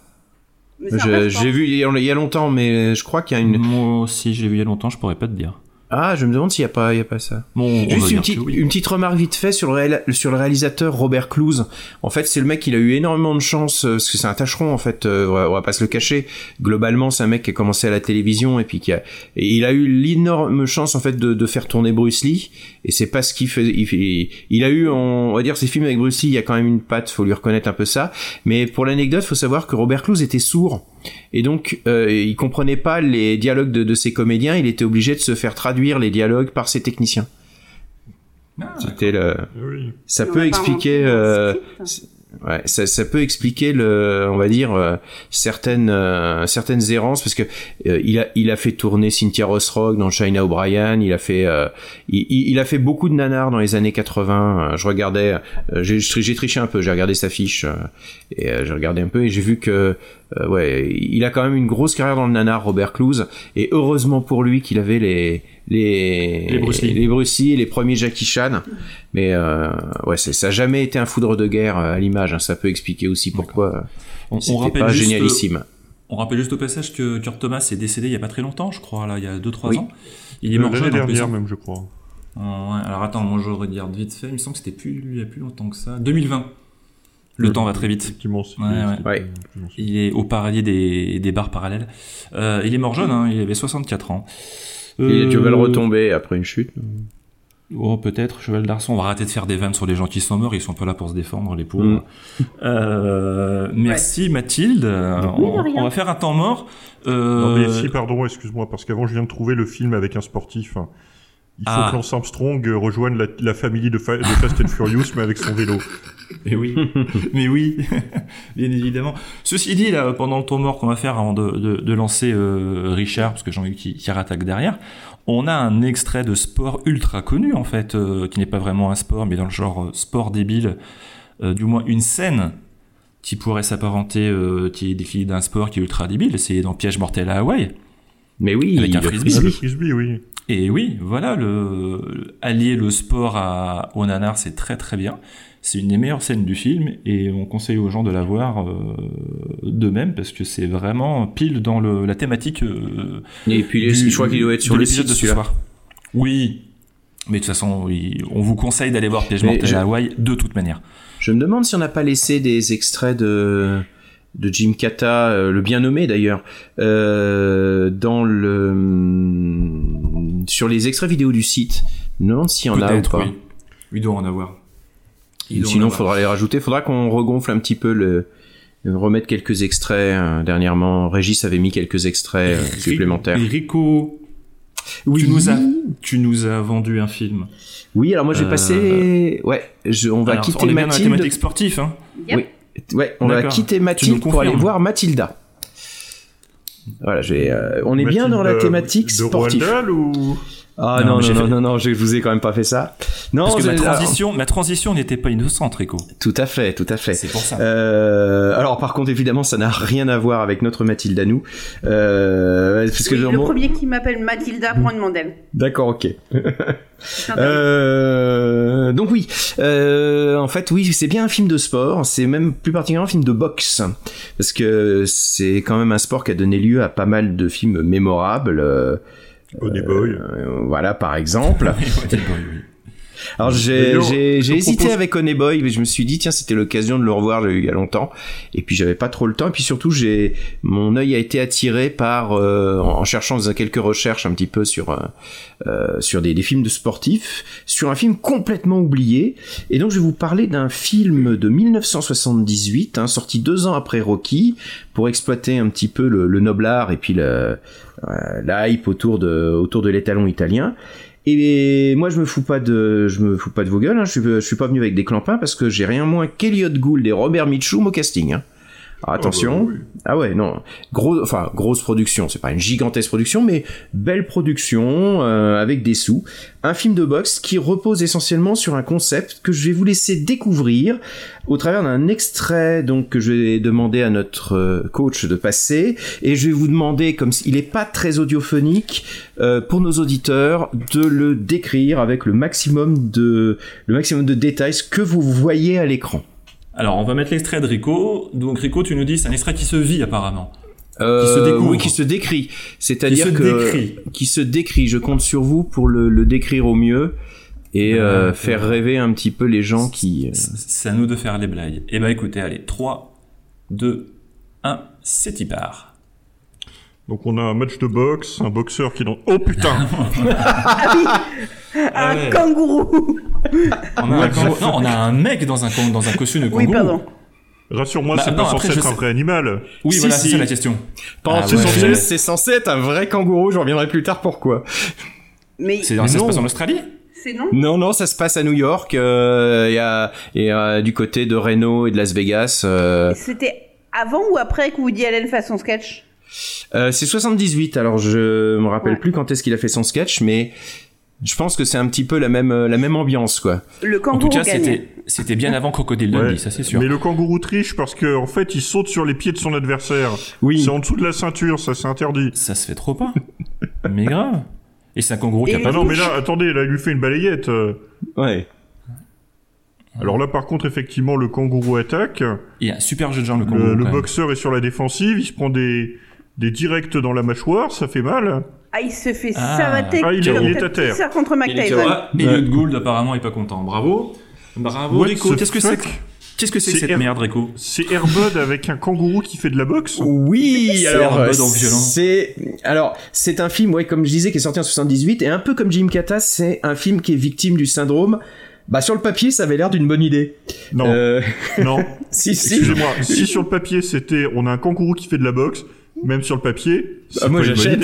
J'ai vu il y a il y a longtemps, mais je crois qu'il y a une. Moi aussi, j'ai vu il y a longtemps, je pourrais pas te dire. Ah, je me demande s'il y a pas, il y a pas ça. Bon, Juste une petite, oui. une petite remarque vite fait sur le, sur le réalisateur Robert Clouse. En fait, c'est le mec, il a eu énormément de chance, euh, parce que c'est un tâcheron, en fait, euh, on, va, on va pas se le cacher. Globalement, c'est un mec qui a commencé à la télévision, et puis qui a, et il a eu l'énorme chance, en fait, de, de faire tourner Bruce Lee, et c'est pas ce qu'il fait, il, fait- il a eu, on, on va dire, ses films avec Bruce Lee, il y a quand même une patte, faut lui reconnaître un peu ça. Mais pour l'anecdote, faut savoir que Robert Clouse était sourd. Et donc, euh, il comprenait pas les dialogues de, de ses comédiens, il était obligé de se faire traduire les dialogues par ses techniciens. Ah, C'était le... Oui. Ça peut expliquer... euh. Ouais, ça, ça peut expliquer le, on va dire euh, certaines euh, certaines errances parce que euh, il a il a fait tourner Cynthia Rothrock dans China O'Brien, il a fait euh, il, a fait beaucoup de nanars dans les années 80. euh, je regardais, euh, j'ai triché un peu, j'ai regardé sa fiche euh, et euh, j'ai regardé un peu et j'ai vu que euh, ouais, il a quand même une grosse carrière dans le nanar Robert Clouse et heureusement pour lui qu'il avait les les Les Bruce Lee. les Bruce Lee et les premiers Jackie Chan. Mais euh, ouais, ça a jamais été un foudre de guerre euh, à l'image. hein. Ça peut expliquer aussi pourquoi On, on rappelle pas juste, génialissime. On rappelle juste au passage que Kurt Thomas est décédé il y a pas très longtemps, je crois, là, il y a 2-3 Oui. ans. Il est mort L'année jeune dernière, hein. même, je crois. Ouais, alors attends, moi je regarde vite fait, il me semble que c'était plus il y a plus longtemps que ça. 2020. Le Euh, temps va très vite. Effectivement, Ouais, ouais. Ouais. Il est au paradis des, des bars parallèles. Euh, il est mort jeune, hein, il avait 64 ans. Et tu vas le Euh, retomber après une chute. Oh, peut-être, Cheval d'Arçon. On va arrêter de faire des vannes sur les gens qui sont morts, ils sont pas là pour se défendre, les pauvres. Mm. [LAUGHS] Euh, merci Mathilde. On, va faire un temps mort. Euh, Non, mais si, pardon, excuse-moi, parce qu'avant, je viens de trouver le film avec un sportif. Il faut Ah. que Lance Armstrong euh, rejoigne la, la famille de, Fa- de Fast and [LAUGHS] Furious, mais avec son vélo. [LAUGHS] Mais oui, mais [LAUGHS] oui, bien évidemment. Ceci dit, là, pendant le tour mort qu'on va faire avant de, de, de lancer euh, Richard, parce que Jean-Luc qui, qui rattaque derrière, on a un extrait de sport ultra connu, en fait, euh, qui n'est pas vraiment un sport, mais dans le genre euh, sport débile, euh, du moins une scène qui pourrait s'apparenter, euh, qui est définie d'un sport qui est ultra débile, c'est dans Piège mortel à Hawaï. Mais oui, Avec un frisbee. Ah, le frisbee, oui. Et oui, voilà, le, allier le sport à, au nanar, c'est très très bien. C'est une des meilleures scènes du film et on conseille aux gens de la voir euh, d'eux-mêmes parce que c'est vraiment pile dans le, la thématique. euh, Et puis du- je crois qu'il doit être sur l'épisode de ce soir. Oui, mais de toute façon, oui, on vous conseille d'aller voir Piège mortel je- à Hawaï de toute manière. Je me demande si on n'a pas laissé des extraits de de Jim Kata, euh, le bien nommé d'ailleurs, euh, dans le sur les extraits vidéo du site. Je me demande s'il y en a ou pas. oui. Il doit en avoir. Il Sinon, avoir. faudra les rajouter. Faudra qu'on regonfle un petit peu le remettre quelques extraits. euh, dernièrement, Régis avait mis quelques extraits euh, supplémentaires. Et Rico, Oui. tu, nous as, tu nous as vendu un film. Oui, alors moi j'ai Euh, passé. Ouais, je- on va Alors, quitter on est bien dans la Mathilde. thématique sportive, hein Yep. Oui. Ouais, on va quitter Mathilde pour aller voir Mathilda. Voilà, j'ai. euh, on est bien dans la thématique de sportive. Ou Ah Non, non non non, fait- non non, je vous ai quand même pas fait ça. Non, Parce que ma transition, ma transition n'était pas innocente, Rico. tout à fait, tout à fait. C'est pour ça. Euh, alors par contre évidemment ça n'a rien à voir avec notre Mathilde à nous euh, parce que Oui, le mon- premier qui m'appelle Mathilda prend une mandelle. d'accord ok. [LAUGHS] Euh, donc oui, euh, en fait oui, c'est bien un film de sport, c'est même plus particulièrement un film de boxe, parce que c'est quand même un sport qui a donné lieu à pas mal de films mémorables. Euh, Honey Boy euh, voilà par exemple. [LAUGHS] Alors j'ai hésité propose- avec Honey Boy, mais je me suis dit tiens c'était l'occasion de le revoir il y a longtemps. Et puis j'avais pas trop le temps. Et puis surtout j'ai mon œil a été attiré par euh, en cherchant dans quelques recherches un petit peu sur euh, euh, sur des, des films de sportifs sur un film complètement oublié. Et donc je vais vous parler d'un film de 1978 hein, sorti deux ans après Rocky pour exploiter un petit peu le, le noble art et puis le euh, la hype autour de autour de l'étalon italien et moi, je me fous pas de, je me fous pas de vos gueules. Hein. Je, suis, suis pas venu avec des clampins parce que j'ai rien moins qu'Eliot Gould et Robert Mitchum au casting. Hein. Alors, attention. Ah bah oui. Ah ouais, non. Gros, enfin, grosse production. C'est pas une gigantesque production, mais belle production euh, avec des sous. Un film de boxe qui repose essentiellement sur un concept que je vais vous laisser découvrir au travers d'un extrait donc que je vais demander à notre euh, coach de passer et je vais vous demander comme il est pas très audiophonique euh, pour nos auditeurs de le décrire avec le maximum de le maximum de détails ce que vous voyez à l'écran. Alors, on va mettre l'extrait de Rico. Donc, Rico, tu nous dis, c'est un extrait qui se vit apparemment. Euh, Qui se découvre. oui, qui se décrit. C'est-à-dire Qui se que décrit. qui se décrit. Je compte sur vous pour le, le décrire au mieux et euh, faire rêver un petit peu les gens qui. euh, C'est à nous de faire les blagues. Eh ben, écoutez, allez, 3, 2, 1, c'est y part. Donc on a un match de boxe, un boxeur qui... dans- Oh putain [LAUGHS] Ah oui Ah Un ouais. kangourou On a, un, kangourou- non, on a un mec dans un, kan- dans un costume de Oui, kangourou. pardon. Rassure-moi, Bah, c'est pas censé être un vrai animal. Oui, Si, voilà, si. c'est ça la question. Ah c'est ouais. censé, être un vrai kangourou. Je reviendrai plus tard pourquoi. Mais C'est dans, ça se passe en Australie c'est non Non, non, ça se passe à New York euh, et, à- et à- du côté de Reno et de Las Vegas. euh, C'était avant ou après que Woody Allen fasse son sketch? Euh, c'est 78, alors je me rappelle Ouais. plus quand est-ce qu'il a fait son sketch, mais je pense que c'est un petit peu la même, euh, la même ambiance, quoi. Le En kangourou tout cas, c'était c'était bien avant Crocodile Ouais. Dundee, ça c'est sûr. Mais le kangourou triche parce que en fait, il saute sur les pieds de son adversaire. Oui. C'est en dessous de la ceinture, ça c'est interdit. Ça se fait trop pas. mais grave. Et c'est un kangourou qui a pas non, mais là, attendez, là, il lui fait une balayette. euh. Ouais. Alors là, par contre, effectivement, le kangourou attaque. Il y a un super jeu de jambes, le kangourou. Le, le boxeur est sur la défensive, il se prend des, des directs dans la mâchoire, ça fait mal. Ah, il se fait Ah. savater Ah, il est- il est à terre. Fisher contre Tyson. Ah, Elliot Gould apparemment est pas content. Bravo. Bravo Rico. Qu'est-ce que c'est que, fuck qu'est-ce que c'est que C'est cette Air- merde Rico C'est Airbud avec un kangourou qui fait de la boxe? Oui, C'est alors dans le violent. c'est alors c'est un film ouais comme je disais qui est sorti en 78 et un peu comme Jim Katas, c'est un film qui est victime du syndrome bah sur le papier ça avait l'air d'une bonne idée. Non, Euh, non. [LAUGHS] si si. Excusez-moi, [LAUGHS] si sur le papier c'était on a un kangourou qui fait de la boxe, même sur le papier, Ah, moi, j'achète.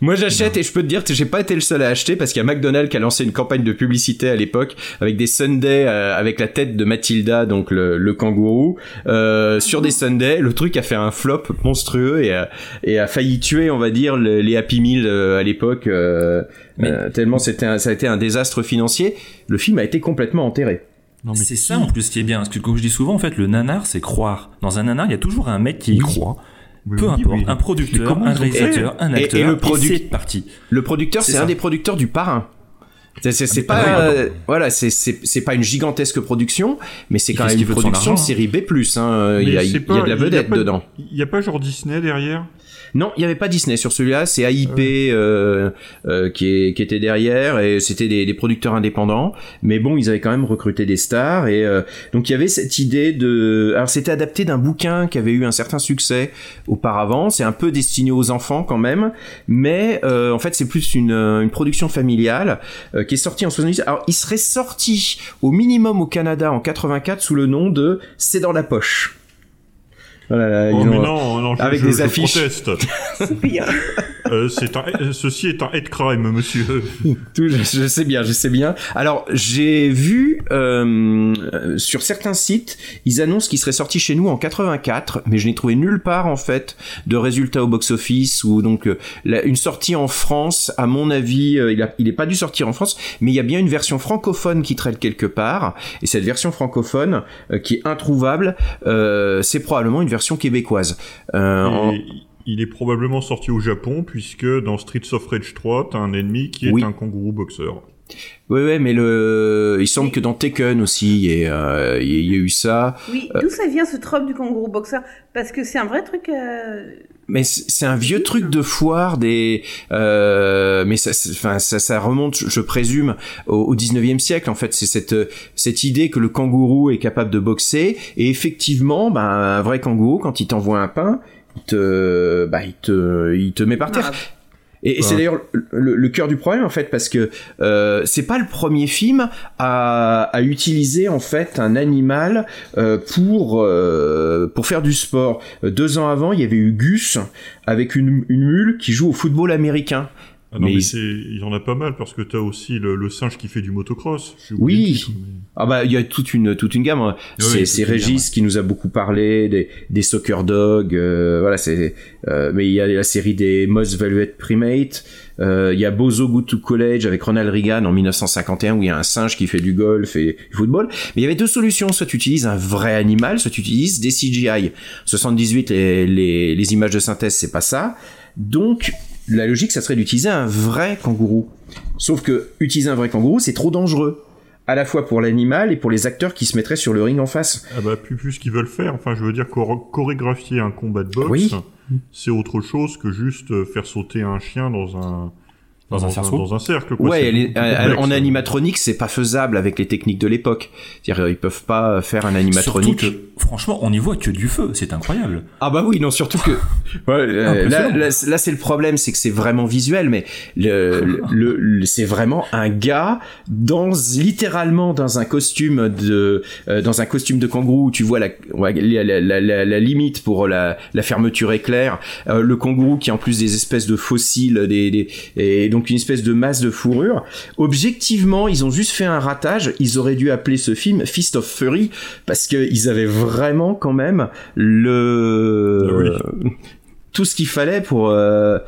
Moi j'achète et je peux te dire que j'ai pas été le seul à acheter parce qu'il y a McDonald's qui a lancé une campagne de publicité à l'époque avec des Sundays euh, avec la tête de Mathilda donc le, le kangourou euh, sur des Sundays. Le truc a fait un flop monstrueux et a, et a failli tuer on va dire le- les Happy Meal euh, à l'époque euh, Mais- euh, tellement c'était un- ça a été un désastre financier. Le film a été complètement enterré. Non, mais C'est ça en plus qui est bien. Parce que comme je dis souvent, en fait, le nanar, c'est croire. Dans un nanar, il y a toujours un mec qui y croit. Oui, Peu oui, importe, oui. un producteur, un réalisateur, un Et- et acteur, le et produc- c'est parti. Le producteur, C'est un des producteurs du Parrain. C'est- C'est c'est Ah, pas, euh, voilà, c'est c'est c'est pas une gigantesque production, mais c'est quand même une de production série B+. Hein. Il y a, il y a pas- de la il y a vedette pas- dedans. Il y a pas genre Disney derrière? Non, il n'y avait pas Disney sur celui-là, c'est AIP euh, euh, qui, est, qui était derrière et c'était des, des producteurs indépendants. Mais bon, ils avaient quand même recruté des stars et euh, donc il y avait cette idée de. Alors c'était adapté d'un bouquin qui avait eu un certain succès auparavant. C'est un peu destiné aux enfants quand même, mais euh, en fait c'est plus une, euh, une production familiale euh, qui est sortie en 78. Alors il serait sorti au minimum au Canada en 84 sous le nom de C'est dans la poche. Voilà, Oh, ils mais ont- non, non, je, avec je- des je affiches. [LAUGHS] Euh, c'est un, euh, ceci est un hate crime, monsieur. [LAUGHS] Tout, je, je sais bien, je sais bien. Alors, j'ai vu euh, sur certains sites, ils annoncent qu'il serait sorti chez nous en 84, mais je n'ai trouvé nulle part en fait de résultats au box-office ou donc euh, la- une sortie en France. À mon avis, il, a, il est pas dû sortir en France, mais il y a bien une version francophone qui traîne quelque part. Et cette version francophone euh, qui est introuvable, euh, c'est probablement une version québécoise. Euh, en- il est probablement sorti au Japon, puisque dans Streets of Rage 3, t'as un ennemi qui est Oui. un kangourou boxeur. Ouais, ouais, mais le, il semble que dans Tekken aussi, il y, a, euh, il y a- eu ça. Oui, d'où ça vient ce trope du kangourou boxeur? Parce que c'est un vrai truc. euh, Mais c'est un vieux truc de foire des, euh, mais ça, c'est- enfin, ça, ça remonte, je présume, au, au 19e siècle. En fait, c'est cette cette idée que le kangourou est capable de boxer. Et effectivement, ben, un vrai kangourou, quand il t'envoie un pain, il te, bah, il te, il te met par terre. Et, et c'est d'ailleurs le, le cœur du problème en fait parce que euh, c'est pas le premier film à, à utiliser en fait un animal euh, pour euh, pour faire du sport. Deux ans avant, il y avait eu Gus avec une, une mule qui joue au football américain. Ah non, Mais mais, il- y en a pas mal, parce que t'as aussi le, le singe qui fait du motocross. Oui. le titre, mais- Ah bah il y a toute une toute une gamme. hein. Oui, c'est gamme, Régis qui nous a beaucoup parlé des des soccer dogs. euh, voilà c'est euh, mais il y a la série des Most Valued Primate. euh, il y a Bozo Good to College avec Ronald Reagan en 1951 où il y a un singe qui fait du golf et du football. Mais il y avait deux solutions. Soit tu utilises un vrai animal, soit tu utilises des CGI. 78 les les, les images de synthèse c'est pas ça. Donc la logique ça serait d'utiliser un vrai kangourou. Sauf que utiliser un vrai kangourou c'est trop dangereux. à la fois pour l'animal et pour les acteurs qui se mettraient sur le ring en face. Ah bah, plus, plus ce qu'ils veulent faire. Enfin, je veux dire, chor- chorégraphier un combat de boxe, Oui. c'est autre chose que juste euh, faire sauter un chien dans un... Dans un cerceau. Dans un cercle, quoi. Ouais, euh, complexe. en animatronique, c'est pas faisable avec les techniques de l'époque. C'est-à-dire, ils peuvent pas faire un Surtout animatronique. Franchement, on y voit que du feu, c'est incroyable. Ah bah oui, non, surtout que [LAUGHS] Ouais, euh, là, là, là, c'est le problème, c'est que c'est vraiment visuel, mais [LAUGHS] le, le, c'est vraiment un gars dans littéralement dans un costume de euh, dans un costume de kangourou. où Tu vois la la, limite pour la, la fermeture éclair. Euh, le kangourou qui a en plus des espèces de fossiles, des, des et donc une espèce de masse de fourrure. Objectivement, ils ont juste fait un ratage. Ils auraient dû appeler ce film Fist of Fury parce que ils avaient vraiment quand même le tout ce qu'il fallait pour, euh,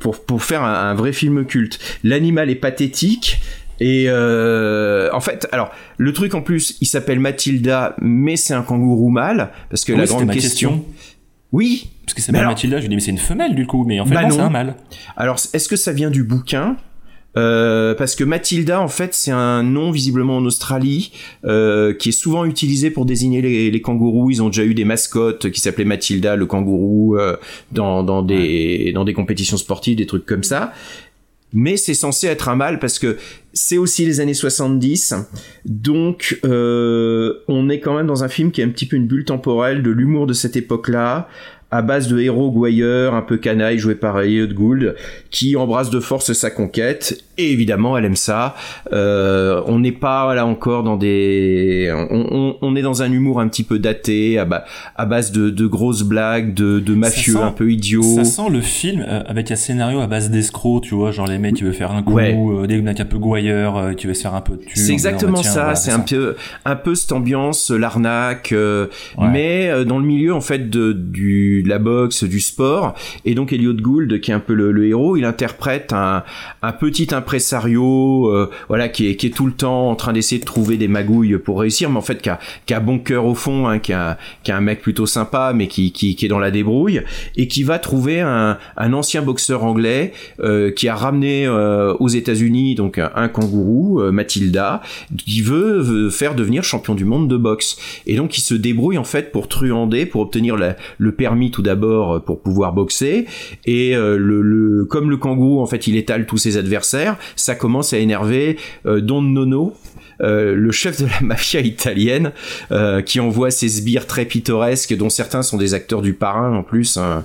pour, pour faire un, un vrai film culte. L'animal est pathétique. Et euh, en fait, alors le truc en plus, il s'appelle Mathilda, mais c'est un kangourou mâle parce que Oui, la grande ma question. Oui. Parce que c'est pas Mathilda, je lui dis mais c'est une femelle du coup, mais en fait Bah non, non. c'est un mâle. Alors, est-ce que ça vient du bouquin Euh, parce que Mathilda, en fait, c'est un nom visiblement en Australie euh, qui est souvent utilisé pour désigner les, les kangourous. Ils ont déjà eu des mascottes qui s'appelaient Mathilda, le kangourou, euh, dans, dans des dans des compétitions sportives, des trucs comme ça. Mais c'est censé être un mâle parce que c'est aussi les années 70, donc on est quand même dans un film qui est un petit peu une bulle temporelle de l'humour de cette époque-là, à base de héros gouailleurs, un peu canaille, joué par Elliot Gould, qui embrasse de force sa conquête, et évidemment elle aime ça. Euh, on n'est pas là encore dans des... On, on- on est dans un humour un petit peu daté, à, ba- à base de, de grosses blagues, de, de mafieux sent- un peu idiots. Ça sent le film euh, avec un scénario à base d'escrocs, tu vois, genre les mecs qui veulent faire un coup, Ouais. euh, des mecs un peu gouailleurs, euh, qui veulent se faire un peu de C'est exactement ça, voilà, c'est un peu un peu cette ambiance euh, l'arnaque euh, Ouais. mais euh, dans le milieu en fait de du de la boxe, du sport. Et donc Elliot Gould qui est un peu le, héros, il interprète un petit impresario euh, voilà qui est tout le temps en train d'essayer de trouver des magouilles pour réussir mais en fait qui a bon cœur au fond hein, qui a qui a un mec plutôt sympa mais qui qui est dans la débrouille et qui va trouver un ancien boxeur anglais euh, qui a ramené euh, aux États-Unis donc un, kangourou euh, Mathilda qui veut, faire devenir champion du monde de boxe. Et donc il se débrouille en fait pour truander pour obtenir le permis tout d'abord euh, pour pouvoir boxer. Et euh, le, comme le kangourou en fait il étale tous ses adversaires ça commence à énerver euh, Don Nono le chef de la [LAUGHS] mafia italienne qui envoie ses sbires très pittoresques dont certains sont des acteurs du parrain en plus hein,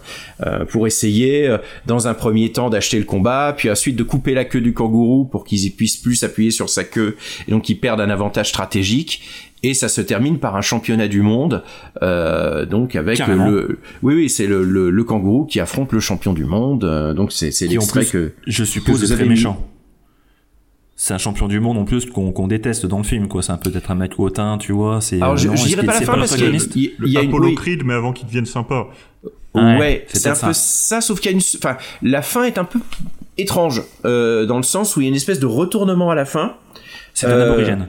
pour essayer dans un premier temps d'acheter le combat puis ensuite de couper la queue du kangourou pour qu'ils puissent plus s'appuyer sur sa queue. Et donc ils perdent un avantage stratégique et ça se termine par un championnat du monde euh, donc avec Carrément. le oui oui c'est le, le, le kangourou qui affronte le champion du monde euh, donc c'est c'est l'extrait plus, que je suppose que vous est très mis. méchant. C'est un champion du monde en plus qu'on déteste dans le film, quoi. C'est un peut-être un mec hautain, tu vois. C'est. Alors, euh, je- je dirais qu'il- pas la fin parce que- protagoniste il- Le il y a une- Apollo oui. Creed, mais avant qu'il devienne sympa. Ouais, Ouais, c'est un peut-être peu ça. ça, sauf qu'il y a une, enfin, la fin est un peu étrange euh, dans le sens où il y a une espèce de retournement à la fin. C'est un Euh, aborigène.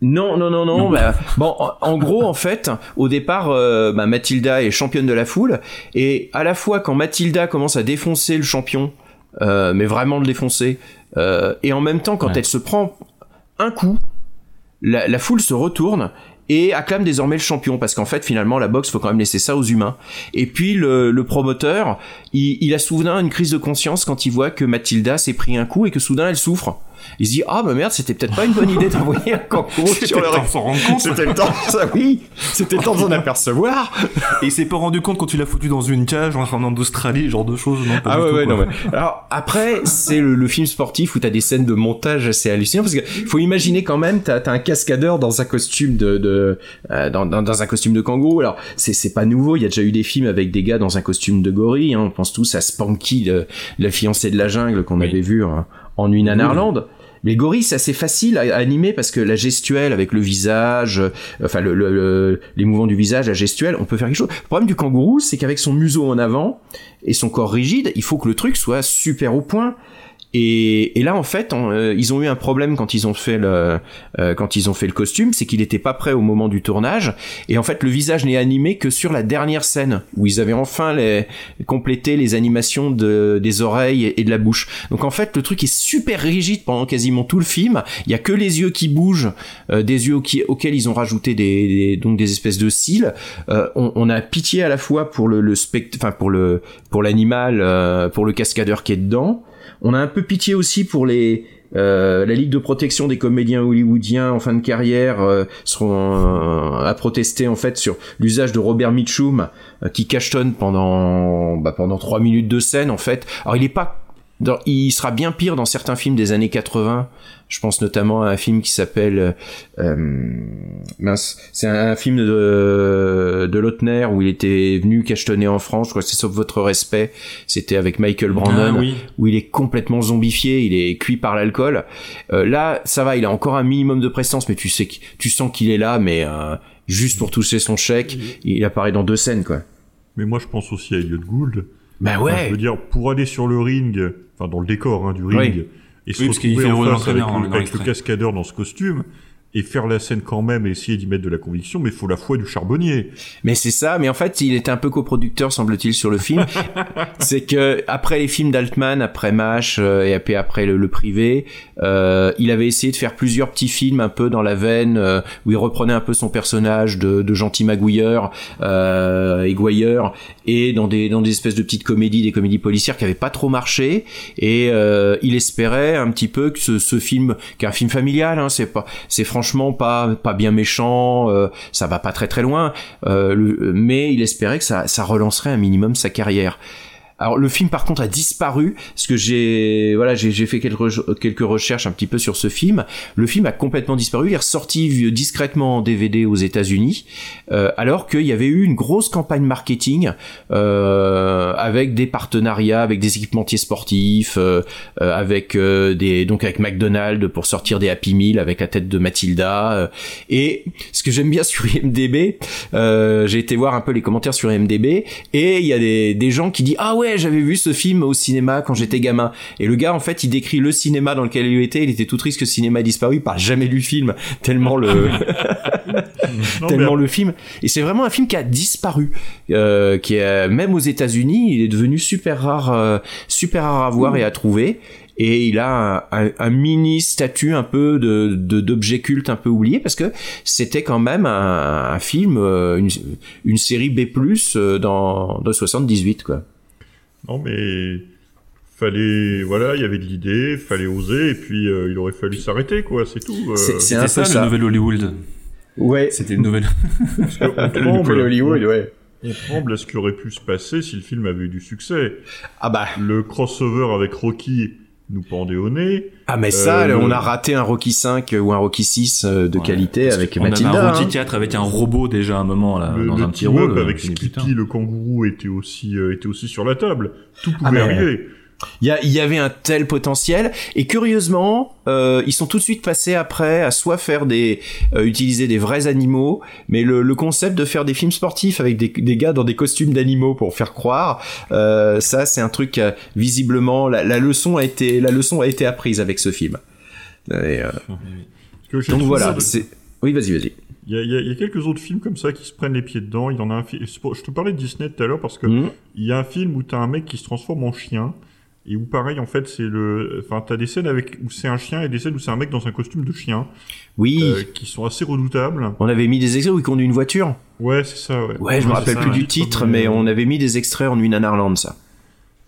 Non, non, non, non. Non. bah, bon, en, gros, en fait, au départ, euh, bah, Mathilda est championne de la foule, et à la fois quand Mathilda commence à défoncer le champion, euh, mais vraiment le défoncer, euh, et en même temps quand Ouais. elle se prend un coup, la, la foule se retourne et acclame désormais le champion parce qu'en fait finalement la boxe faut quand même laisser ça aux humains et puis le, le promoteur il, il a soudain une crise de conscience quand il voit que Mathilda s'est pris un coup et que soudain elle souffre il se dit ah bah merde c'était peut-être pas une bonne idée d'envoyer un kangourou [LAUGHS] sur le s'en rendre compte. c'était le temps ça oui c'était le temps de s'en apercevoir Et il s'est pas rendu compte quand tu l'as foutu dans une cage en revenant d'Australie, genre de choses. Non, Ah ouais, tout, ouais, non, mais- Alors après, c'est le, le film sportif où t'as des scènes de montage assez hallucinantes parce que faut imaginer quand même, t'as as un cascadeur dans un costume de, de euh, dans, dans, dans un costume de kangourou. Alors c'est c'est pas nouveau, il y a déjà eu des films avec des gars dans un costume de gorille. Hein. On pense tous à Spanky, le, la fiancée de la jungle qu'on avait vu hein, en une Nanarland. Mais gorille, c'est assez facile à, à animer parce que la gestuelle avec le visage, euh, enfin le, le- le- les mouvements du visage, la gestuelle, on peut faire quelque chose. Le problème du kangourou, c'est qu'avec son museau en avant et son corps rigide, il faut que le truc soit super au point. Et, et là, en fait, euh, ils ont eu un problème quand ils ont fait le euh, quand ils ont fait le costume, c'est qu'il n'était pas prêt au moment du tournage. Et en fait, le visage n'est animé que sur la dernière scène où ils avaient enfin les, complété les animations de, des oreilles et, de la bouche. Donc en fait, le truc est super rigide pendant quasiment tout le film. Il y a que les yeux qui bougent, euh, des yeux auxquels ils ont rajouté des, des- donc des espèces de cils. Euh, on, on a pitié à la fois pour le, le spect, enfin pour le pour l'animal, euh, pour le cascadeur qui est dedans. On a un peu pitié aussi pour les euh, la Ligue de protection des comédiens hollywoodiens en fin de carrière euh, seront euh, à protester en fait sur l'usage de Robert Mitchum euh, qui cachetonne pendant bah, pendant trois minutes de scène en fait. Alors il est pas dans- il sera bien pire dans certains films des années 80. Je pense notamment à un film qui s'appelle euh, euh, mince, c'est un, un film de de Lautner où il était venu cachetonner en France. Je crois que c'est sauf votre respect. C'était avec Michael Brandon Ah oui. où il est complètement zombifié, il est cuit par l'alcool. Euh, là, ça va, il a encore un minimum de prestance, mais tu sais, que- tu sens qu'il est là, mais euh, juste pour toucher son chèque, il apparaît dans deux scènes, quoi. Mais moi, je pense aussi à Elliot Gould. Bah Enfin, ouais. je veux dire, pour aller sur le ring, enfin dans le décor hein, du ring, Oui. et se Oui, retrouver en face avec, hein, le, avec le cascadeur dans ce costume, et faire la scène quand même, et essayer d'y mettre de la conviction, mais il faut la foi du charbonnier. Mais c'est ça, mais en fait, il était un peu coproducteur, semble-t-il, sur le film. [LAUGHS] c'est que après les films d'Altman, après MASH euh, et après le, le privé, euh, il avait essayé de faire plusieurs petits films un peu dans la veine euh, où il reprenait un peu son personnage de, de gentil magouilleur, euh, égouailleur, et dans des dans des espèces de petites comédies, des comédies policières qui avaient pas trop marché. Et il espérait un petit peu que ce, ce film, qui est un film familial, hein, c'est pas, c'est franchement pas bien méchant, euh, ça va pas très très loin, euh, mais il espérait que ça relancerait un minimum sa carrière. Alors le film par contre a disparu parce que j'ai voilà j'ai fait quelques re- quelques recherches un petit peu sur ce film. Le film a complètement disparu. Il est ressorti vi- discrètement en DVD aux États-Unis, euh, alors qu'il y avait eu une grosse campagne marketing euh, avec des partenariats avec des équipementiers sportifs, euh, euh, avec euh, des donc avec McDonald's pour sortir des Happy Meal avec la tête de Mathilda. euh, et ce que j'aime bien sur IMDb, euh, j'ai été voir un peu les commentaires sur IMDb et il y a des, des gens qui disent ah ouais j'avais vu ce film au cinéma quand j'étais gamin. Et le gars en fait il décrit le cinéma dans lequel il était. Il était tout triste que le cinéma a disparu. Il parle jamais du film [LAUGHS] tellement le [LAUGHS] tellement le film. Et c'est vraiment un film qui a disparu euh, qui est même aux États-Unis il est devenu super rare euh, super rare à voir et à trouver. Et il a un, un- un mini statut un peu de d'objet culte un peu oublié parce que c'était quand même un, un film euh, une, une série B+ euh, dans dans 78 quoi. Non, mais fallait, voilà, il y avait de l'idée, fallait oser, et puis euh, il aurait fallu s'arrêter, quoi, c'est tout. euh. C'est- c'est un C'était ça, peu le ça. nouvel Hollywood. Ouais. C'était une nouvelle. on [LAUGHS] tremble, ouais. on tremble à ce qui aurait pu se passer si le film avait eu du succès. Ah bah. Le crossover avec Rocky nous pendait au nez. Ah mais ça, Euh, on le- a raté un Rocky 5 ou un Rocky 6 euh, de Ouais, qualité avec qu'on avait Mathilda. un Rocky hein. 4 avec un robot déjà à un moment là, le, dans le un petit rôle. avec. Skippy, le kangourou, était aussi, euh, était aussi sur la table. Tout pouvait Ah, mais- arriver. Il y, avait un tel potentiel et curieusement, euh, ils sont tout de suite passés après à soit faire des euh, utiliser des vrais animaux, mais le, le concept de faire des films sportifs avec des, des gars dans des costumes d'animaux pour faire croire, euh, ça c'est un truc visiblement la, la leçon a été la leçon a été apprise avec ce film. Et, donc voilà, de- c'est oui vas-y vas-y. Il y, a, y y quelques autres films comme ça qui se prennent les pieds dedans. Il y en a un Je te parlais de Disney tout à l'heure parce que Mhm. il y a un film où t'as un mec qui se transforme en chien et où pareil en fait c'est le, enfin t'as des scènes avec où c'est un chien et des scènes où c'est un mec dans un costume de chien Oui, euh, qui sont assez redoutables. on avait mis des extraits où il conduit une voiture. Ouais c'est ça. Ouais. Ouais, je me c'est rappelle ça, plus ouais. du titre, mais on avait mis des extraits en Nuit Nanarland ça.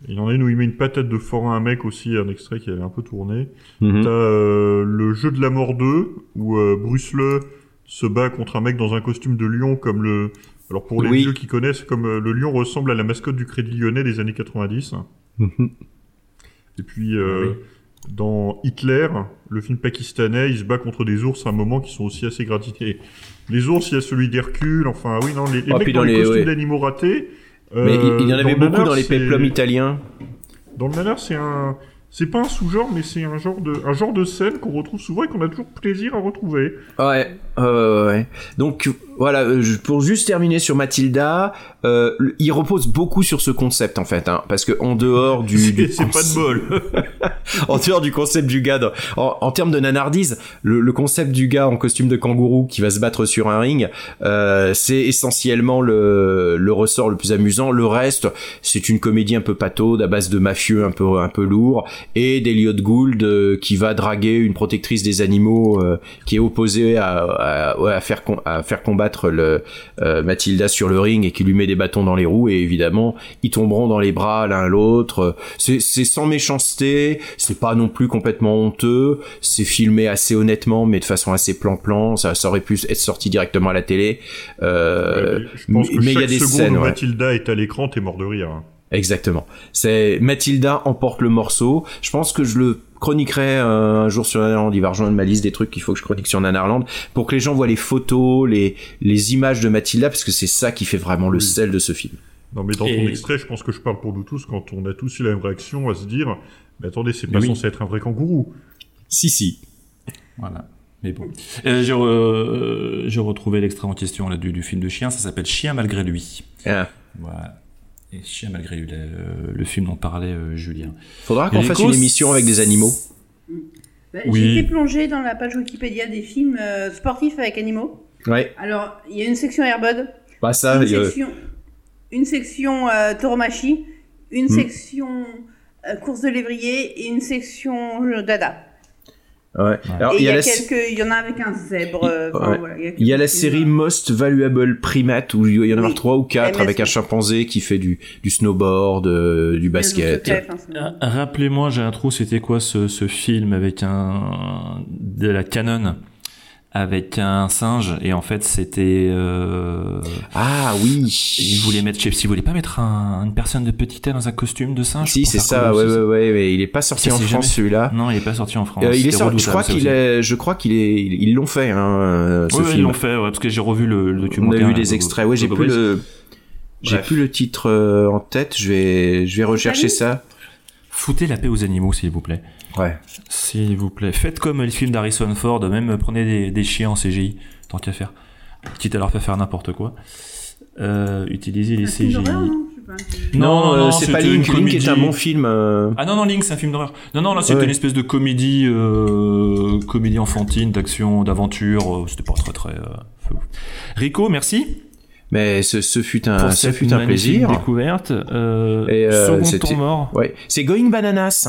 Il y en a une où il met une patate de forain à un mec aussi, un extrait qui avait un peu tourné. Mhm. T'as euh, le jeu de la mort 2 où euh, Bruce Lee se bat contre un mec dans un costume de lion comme le. Alors pour les Oui. vieux qui connaissent, comme euh, le lion ressemble à la mascotte du Crédit Lyonnais des années 90. Mhm. Et puis euh, dans Hitler, le film pakistanais, il se bat contre des ours à un moment qui sont aussi assez gratinés. Les ours, il y a celui d'Hercule. Enfin oui non les, les Ah, mecs dans, dans les, les- costumes ouais. d'animaux ratés. Mais il- il y en euh, avait le beaucoup dans les péplums italiens. dans le nanar, c'est un, c'est pas un sous-genre, mais c'est un genre de, un genre de scène qu'on retrouve souvent et qu'on a toujours plaisir à retrouver. Ouais, euh, ouais. Donc voilà, euh, pour juste terminer sur Mathilda, euh, il repose beaucoup sur ce concept en fait, hein, parce que en dehors du, du [LAUGHS] c'est pas de bol. [LAUGHS] en dehors du concept du gars, dans- en, en termes de nanardise, le, le concept du gars en costume de kangourou qui va se battre sur un ring, euh, c'est essentiellement le, le ressort le plus amusant. Le reste, c'est une comédie un peu pataude à base de mafieux un peu un peu lourd et d'Eliot Gould euh, qui va draguer une protectrice des animaux euh, qui est opposée à, à, ouais, à faire com- à faire combattre le euh, Mathilda sur le ring et qui lui met des bâtons dans les roues et évidemment ils tomberont dans les bras l'un l'autre. C'est sans méchanceté, c'est pas non plus complètement honteux, c'est filmé assez honnêtement mais de façon assez plan-plan. Ça, ça aurait pu être sorti directement à la télé. Euh, Ouais, je pense que mais il y a chaque des seconde scènes. où ouais. Mathilda est à l'écran, t'es mort de rire. hein. Exactement. C'est Mathilda emporte le morceau. Je pense que je le chroniquerai euh, un jour sur Nanarland. Il va rejoindre ma liste des trucs qu'il faut que je chronique sur Nanarland pour que les gens voient les photos, les, les images de Mathilda parce que c'est ça qui fait vraiment le sel de ce film. Non, mais dans ton extrait, je pense que je parle pour nous tous quand on a tous eu la même réaction à se dire, mais attendez, c'est pas oui. censé être un vrai kangourou. Si si. Voilà. Mais bon. Euh, j'ai, re- j'ai retrouvé l'extrait en question là, du, du film de chien, ça s'appelle Chien malgré lui. Ah. Voilà. Et Chien malgré lui, le, le film dont parlait euh, Julien. Faudra qu'on fasse une émission avec des animaux. Bah, Oui. J'ai été plongée dans la page Wikipédia des films euh, sportifs avec animaux. Ouais. Alors, il y a une section Airbud, Bah ça. une, il y a- section, une section euh, tauromachi, une Hmm. section euh, course de lévrier et une section euh, dada. Ouais. Alors il y a la. quelques, il y en a avec un zèbre. euh, enfin, Ouais. voilà, Il y a la série. Most Valuable Primate où il y en a Oui. trois ou quatre MS. avec un chimpanzé qui fait du, du snowboard, euh, du basket. C'est- Ah, Rappelez-moi, j'ai un trou, c'était quoi ce, ce film avec un de la Canon? Avec un singe et en fait c'était euh, Ah oui. il voulait mettre, je sais pas, s'il voulait pas mettre un- une personne de petite taille dans un costume de singe. Si c'est ça, ouais, ouais, ouais, il est pas sorti Ça, en France jamais- celui-là. Non, il est pas sorti en France. Euh, il est sorti, je crois qu'il est, je crois qu'il est, ils l'ont fait, hein, euh, ce Ouais, ouais, ils l'ont fait, ouais, parce que j'ai revu le, le On documentaire. a vu là, des de- extraits. Ouais, j'ai de plus le, j'ai plus le titre en tête. Je vais, je vais rechercher ça. Foutez la paix aux animaux, s'il vous plaît. Ouais. S'il vous plaît. Faites comme les films d'Harrison Ford, même prenez des, des chiens en CGI, tant qu'à faire. Quitte à leur faire faire n'importe quoi. Euh, utilisez les CGI. non pas. Non, euh, non, c'est pas Link. une Link est un comédie. bon film. euh, Ah non, non, Link, c'est un film d'horreur. Non, non, là, c'était Ouais. une espèce de comédie, euh, comédie enfantine, d'action, d'aventure. C'était pas très, très. euh, fou. Rico, merci Mais ce, ce fut un, pour ce fut un plaisir. découverte. Euh, Et, euh, second mort. Ouais. C'est Going Bananas.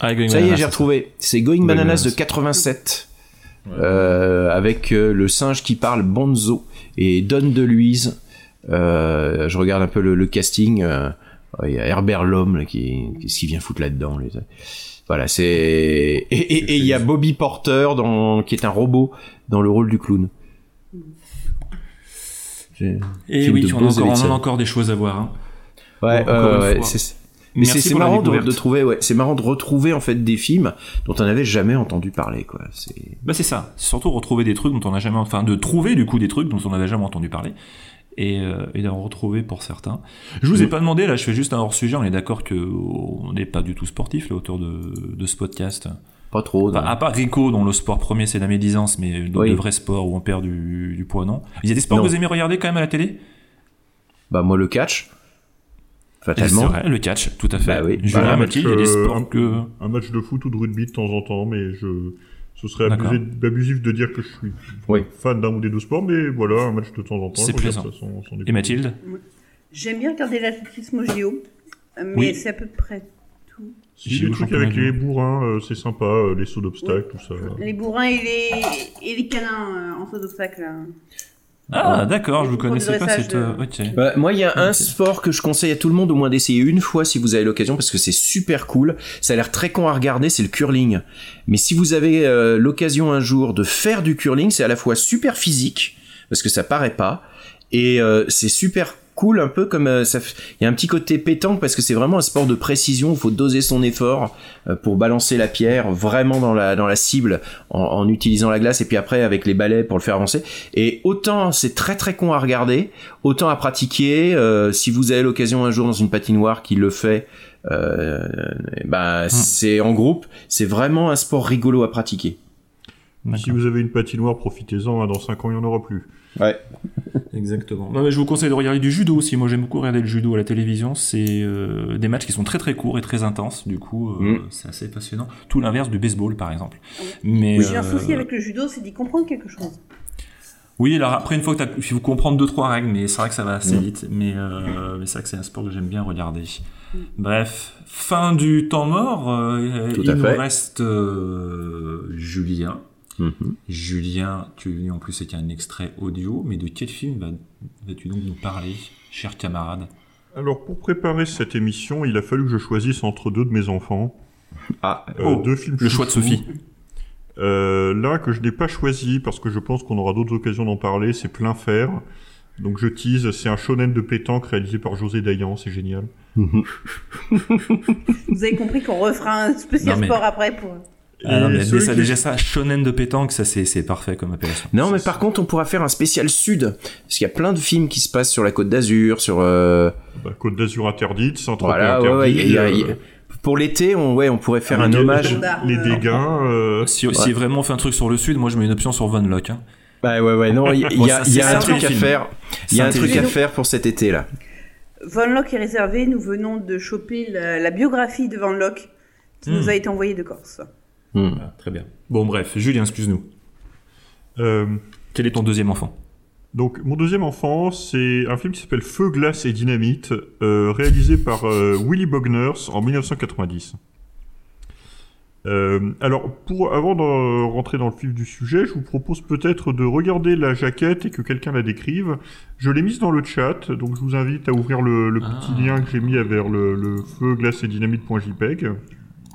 Ah, Going Ça y est, j'ai retrouvé. C'est Going Going Bananas de Bananas. 87. Euh, avec euh, le singe qui parle Bonzo et Don DeLuise. Euh, je regarde un peu le, le casting. euh, Il y a Herbert Lhomme là, qui, qui vient foutre là-dedans. Voilà, c'est et il y a Bobby Porter dans qui est un robot dans le rôle du clown. Et oui, de on a, encore, on a encore des choses à voir. hein. Ouais, Bon, euh, ouais, c'est- mais c'est marrant de, trouver, ouais, c'est marrant de retrouver en fait des films dont on n'avait jamais entendu parler, quoi. C'est Bah c'est ça, c'est surtout retrouver des trucs dont on n'a jamais, enfin de trouver du coup des trucs dont on n'avait jamais entendu parler et, euh, et d'en retrouver pour certains. Je vous ai Mm. pas demandé là, je fais juste un hors sujet. On est d'accord que on n'est pas du tout sportif là autour de, de ce podcast. Pas trop. Non. à part Rico, dont le sport premier c'est la médisance, mais de, Oui. de vrais sports où on perd du, du poids non. Il y a des sports Non. que vous aimez regarder quand même à la télé? Bah moi le catch, C'est fatalement. vrai, le catch, tout à fait. Bah oui. Julien Bah, il y a des euh, sports un- que Un match de foot ou de rugby de temps en temps, mais je, ce serait abusé- abusif de dire que je suis Oui. fan d'un ou des deux sports, mais voilà, un match de temps en temps. C'est plaisant. ça sans- sans et. Mathilde? J'aime bien regarder l'athlétisme au JO, euh, mais Oui. c'est à peu près tout. Si, les trucs avec les bourrins, euh, c'est sympa, euh, les sauts d'obstacles, tout ça. Les bourrins et les, et les canins euh, en saut d'obstacle. là. Ah d'accord, je du connaissais pas cette. de-. Bah, moi, il y a un sport que je conseille à tout le monde au moins d'essayer une fois si vous avez l'occasion parce que c'est super cool. Ça a l'air très con à regarder, c'est le curling. Mais si vous avez euh, l'occasion un jour de faire du curling, c'est à la fois super physique parce que ça paraît pas et euh, c'est super cool un peu comme euh, ça. Il y a un petit côté pétanque parce que c'est vraiment un sport de précision. Il faut doser son effort euh, pour balancer la pierre vraiment dans la dans la cible en, en utilisant la glace et puis après avec les balais pour le faire avancer. Et autant c'est très très con à regarder, autant à pratiquer. euh, si vous avez l'occasion un jour dans une patinoire qui le fait, euh, bah c'est en groupe, c'est vraiment un sport rigolo à pratiquer. Si vous avez une patinoire, profitez-en. hein, dans 5 ans, il n'y en aura plus. Ouais. Exactement. Non, mais je vous conseille de regarder du judo aussi. Moi, j'aime beaucoup regarder le judo à la télévision. C'est euh, des matchs qui sont très très courts et très intenses. Du coup, euh, Mm. c'est assez passionnant. Tout l'inverse du baseball, par exemple. Mais J'ai un euh, souci avec le judo, c'est d'y comprendre quelque chose. Oui, alors après une fois que il faut comprendre deux trois règles, mais c'est vrai que ça va assez Mm. vite. Mais, euh, mais c'est vrai que c'est un sport que j'aime bien regarder. Mm. Bref, fin du temps mort. euh, Tout il à nous fait. reste euh, Julien. Mhm. Julien, tu lis en plus c'est un extrait audio, mais de quel film vas- vas-tu donc nous parler, cher camarade? Alors, pour préparer cette émission, il a fallu que je choisisse entre deux de mes enfants. Ah, Euh, Oh, deux films le choix de. Sophie. Euh, L'un que je n'ai pas choisi parce que je pense qu'on aura d'autres occasions d'en parler, c'est Plein Fer. Donc je tease, c'est un shonen de pétanque réalisé par José Dayan, c'est génial. Vous avez compris qu'on refera un spécial Non, mais- sport après pour. Ah non, mais ça, qui- déjà ça, shonen de pétanque, ça c'est c'est parfait comme appellation. Non, mais par contre, on pourra faire un spécial sud, parce qu'il y a plein de films qui se passent sur la Côte d'Azur, sur euh, Bah, Côte d'Azur interdite, Saint-Tropez voilà, ouais, interdit. ouais, y a- il y a- euh, pour l'été, on ouais, on pourrait faire un les- hommage. Les dégâts. euh, Si, si vraiment on fait un truc sur le sud, moi je mets une option sur Von Lock. Hein. Bah ouais, ouais, non, il y, y Bon, a, y a [LAUGHS] un truc à faire. Il y a un truc à faire pour cet été là. Von Locke est réservé. Nous venons de choper la, la biographie de Van Locke qui Hmm. nous a été envoyée de Corse. Hmm. Ah, très bien. Bon bref, Julien, excuse-nous. euh, Quel est ton deuxième enfant? Donc mon deuxième enfant, c'est un film qui s'appelle Feu, glace et dynamite, euh, réalisé par euh, Willy Bogners en 1990. Euh, alors, pour, avant de rentrer dans le vif du sujet, je vous propose peut-être de regarder la jaquette et que quelqu'un la décrive. Je l'ai mise dans le chat, donc je vous invite à ouvrir le, le petit Ah. lien que j'ai mis vers le, le feu, glace et dynamite.jpg.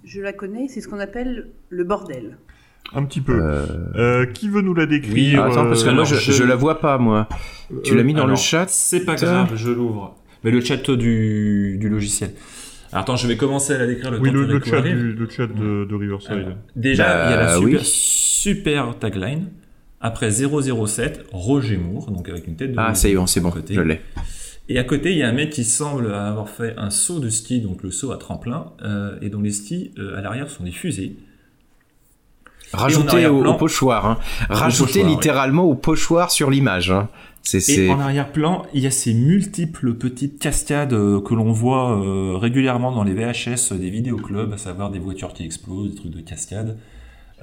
Je la connais, c'est ce qu'on appelle le bordel. Un petit peu. Euh, Euh, qui veut nous la décrire Oui, Attends, parce que euh, moi je, alors, je- je la vois pas moi. Tu l'as mis dans le chat C'est pas grave, je l'ouvre. Mais le chat du, du logiciel. Alors, attends, je vais commencer à la décrire le Oui, temps le, chat, arrive. du, le chat de, de Riverside. Alors, déjà, Bah, il y a la super, oui. super tagline. Après 007, Roger Moore, donc avec une tête de. Ah, ça y est, bon, c'est bon, côté. je l'ai. Et à côté, il y a un mec qui semble avoir fait un saut de ski, donc le saut à tremplin, euh, et dont les skis euh, à l'arrière sont des fusées. Au, arrière-plan- au pochoir, hein. Pochoir, littéralement au pochoir sur l'image. Hein. Et en arrière-plan, il y a ces multiples petites cascades euh, que l'on voit régulièrement dans les VHS des vidéoclubs, à savoir des voitures qui explosent, des trucs de cascade,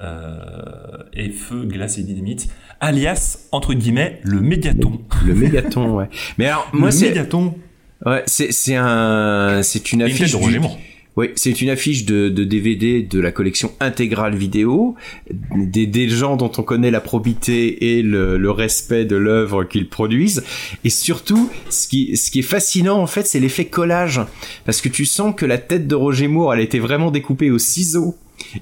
euh, et feu, glace et dynamite, alias, entre guillemets, le mégaton. le mégaton, ouais. Mais alors moi c'est mégaton ouais, c'est c'est un c'est une une affiche du- Moore. Oui, c'est une affiche de, de DVD de la collection intégrale vidéo, des, des gens dont on connaît la probité et le, le respect de l'œuvre qu'ils produisent. Et surtout, ce qui, ce qui est fascinant, en fait, c'est l'effet collage. Parce que tu sens que la tête de Roger Moore, elle était vraiment découpée au ciseau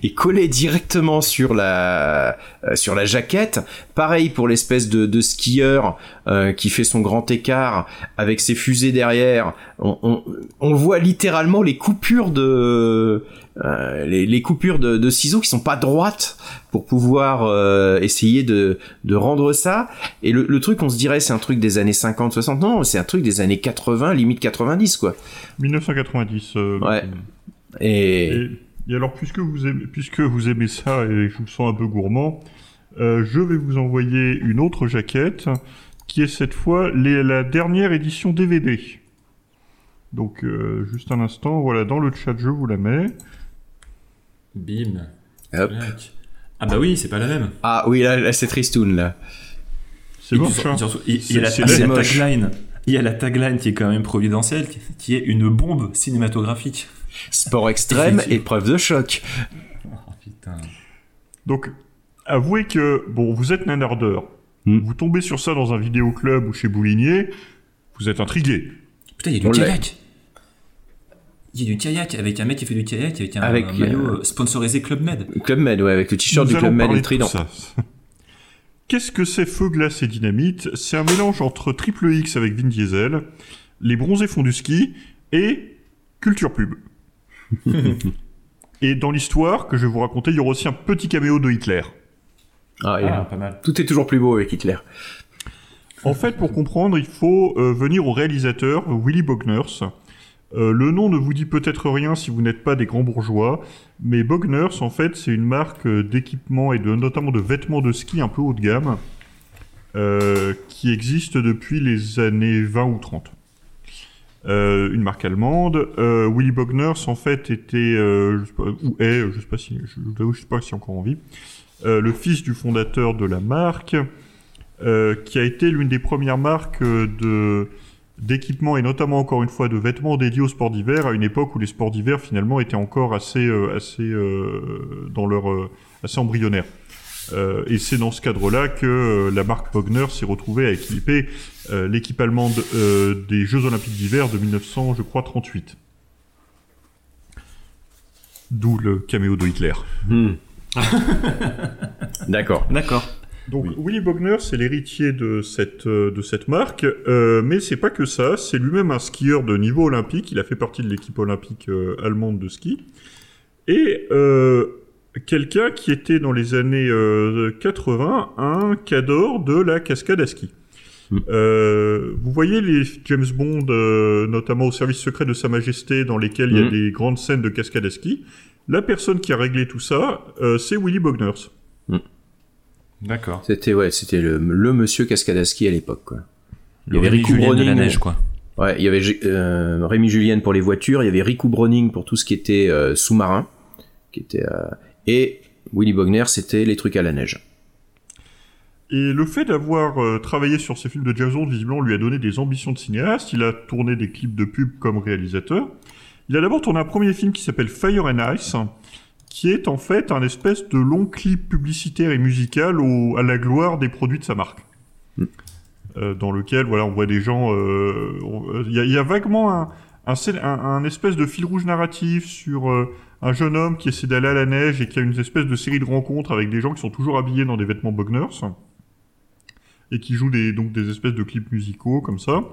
et collée directement sur la euh, sur la jaquette. Pareil pour l'espèce de, de skieur euh, qui fait son grand écart avec ses fusées derrière. On, on, on voit littéralement les coupures de euh, les, les coupures de, de ciseaux qui sont pas droites pour pouvoir euh, essayer de, de rendre ça. Et le, le truc, on se dirait c'est un truc des années 50, 60. Non, c'est un truc des années 80, limite 90 quoi. 1990. euh, Ouais. Et, Et, et alors, puisque vous, aimez, puisque vous aimez ça et je vous sens un peu gourmand, euh, je vais vous envoyer une autre jaquette qui est cette fois les- la dernière édition DVD. Donc, euh, juste un instant, voilà, dans le chat, je vous la mets. Bim. Hop. Ah bah oui, c'est pas la même. ah oui là, là c'est tristoun là. C'est hein surtout, il il y a la, C'est- il y a c'est la moche. tagline. Il y a la tagline qui est quand même providentielle, qui est une bombe cinématographique. Sport extrême, épreuve de choc. Oh putain. Donc, avouez que, bon, vous êtes nanardeur. Hmm. Vous tombez sur ça dans un vidéoclub ou chez Boulinier, vous êtes intrigué. Putain, il y a du kayak. Il y a du kayak avec un mec qui fait du kayak avec un, Avec, un maillot euh, euh, sponsorisé Club Med. Club Med, ouais, avec le t-shirt du Club Med et le trident. [LAUGHS] Qu'est-ce que c'est Feu, Glace et Dynamite? C'est un mélange entre Triple X avec Vin Diesel, Les Bronzés font du ski et Culture Pub. [LAUGHS] et dans l'histoire que je vais vous raconter, il y aura aussi un petit caméo de Hitler. Ah, Ah, pas mal. Tout est toujours plus beau avec Hitler. En fait, pour comprendre, il faut euh, venir au réalisateur Willy Bogners. Euh, le nom ne vous dit peut-être rien si vous n'êtes pas des grands bourgeois, mais Bogners, en fait, c'est une marque euh, d'équipement et de, notamment de vêtements de ski un peu haut de gamme euh, qui existe depuis les années 20 ou 30. Euh, une marque allemande. Euh, Willy Bogners, en fait, était, euh, ou est, je sais pas si, je, je, sais pas si encore en vie, euh, le fils du fondateur de la marque, qui a été l'une des premières marques de d'équipements et notamment encore une fois de vêtements dédiés aux sports d'hiver à une époque où les sports d'hiver finalement étaient encore assez assez dans leur assez embryonnaires. Euh, et c'est dans ce cadre-là que euh, la marque Bogner s'est retrouvée à équiper euh, l'équipe allemande euh, des Jeux Olympiques d'hiver de 1900, je crois, 38. D'où le caméo de Hitler. Hmm. D'accord. D'accord. Donc Willy Bogner, c'est l'héritier de cette de cette marque, euh, mais c'est pas que ça. C'est lui-même un skieur de niveau olympique. Il a fait partie de l'équipe olympique euh, allemande de ski et euh, quelqu'un qui était dans les années euh, 80 un cador de la cascade à ski. Hmm. Euh, vous voyez les James Bond, euh, notamment au service secret de Sa Majesté, dans lesquels il y a Hmm. des grandes scènes de cascade à ski. La personne qui a réglé tout ça, euh, c'est Willy Bogners. D'accord. C'était ouais, c'était le, le monsieur cascade à ski à l'époque. quoi. Il y Le avait Julien de la Browning, neige, quoi. Ouais, il y avait euh, Rémi Julien pour les voitures, il y avait Rico Browning pour tout ce qui était euh, sous-marin, qui était euh, et Willy Bogner, c'était les trucs à la neige. Et le fait d'avoir euh, travaillé sur ces films de James Bond, visiblement, lui a donné des ambitions de cinéaste. Il a tourné des clips de pub comme réalisateur. Il a d'abord tourné un premier film qui s'appelle Fire and Ice, qui est en fait un espèce de long clip publicitaire et musical au- à la gloire des produits de sa marque. Mm. Euh, dans lequel, voilà, on voit des gens... euh, euh, Il y, a, il y a vaguement un, un, scén- un- un espèce de fil rouge narratif sur un jeune homme qui essaie d'aller à la neige et qui a une espèce de série de rencontres avec des gens qui sont toujours habillés dans des vêtements Bogners et qui joue des, donc des espèces de clips musicaux comme ça.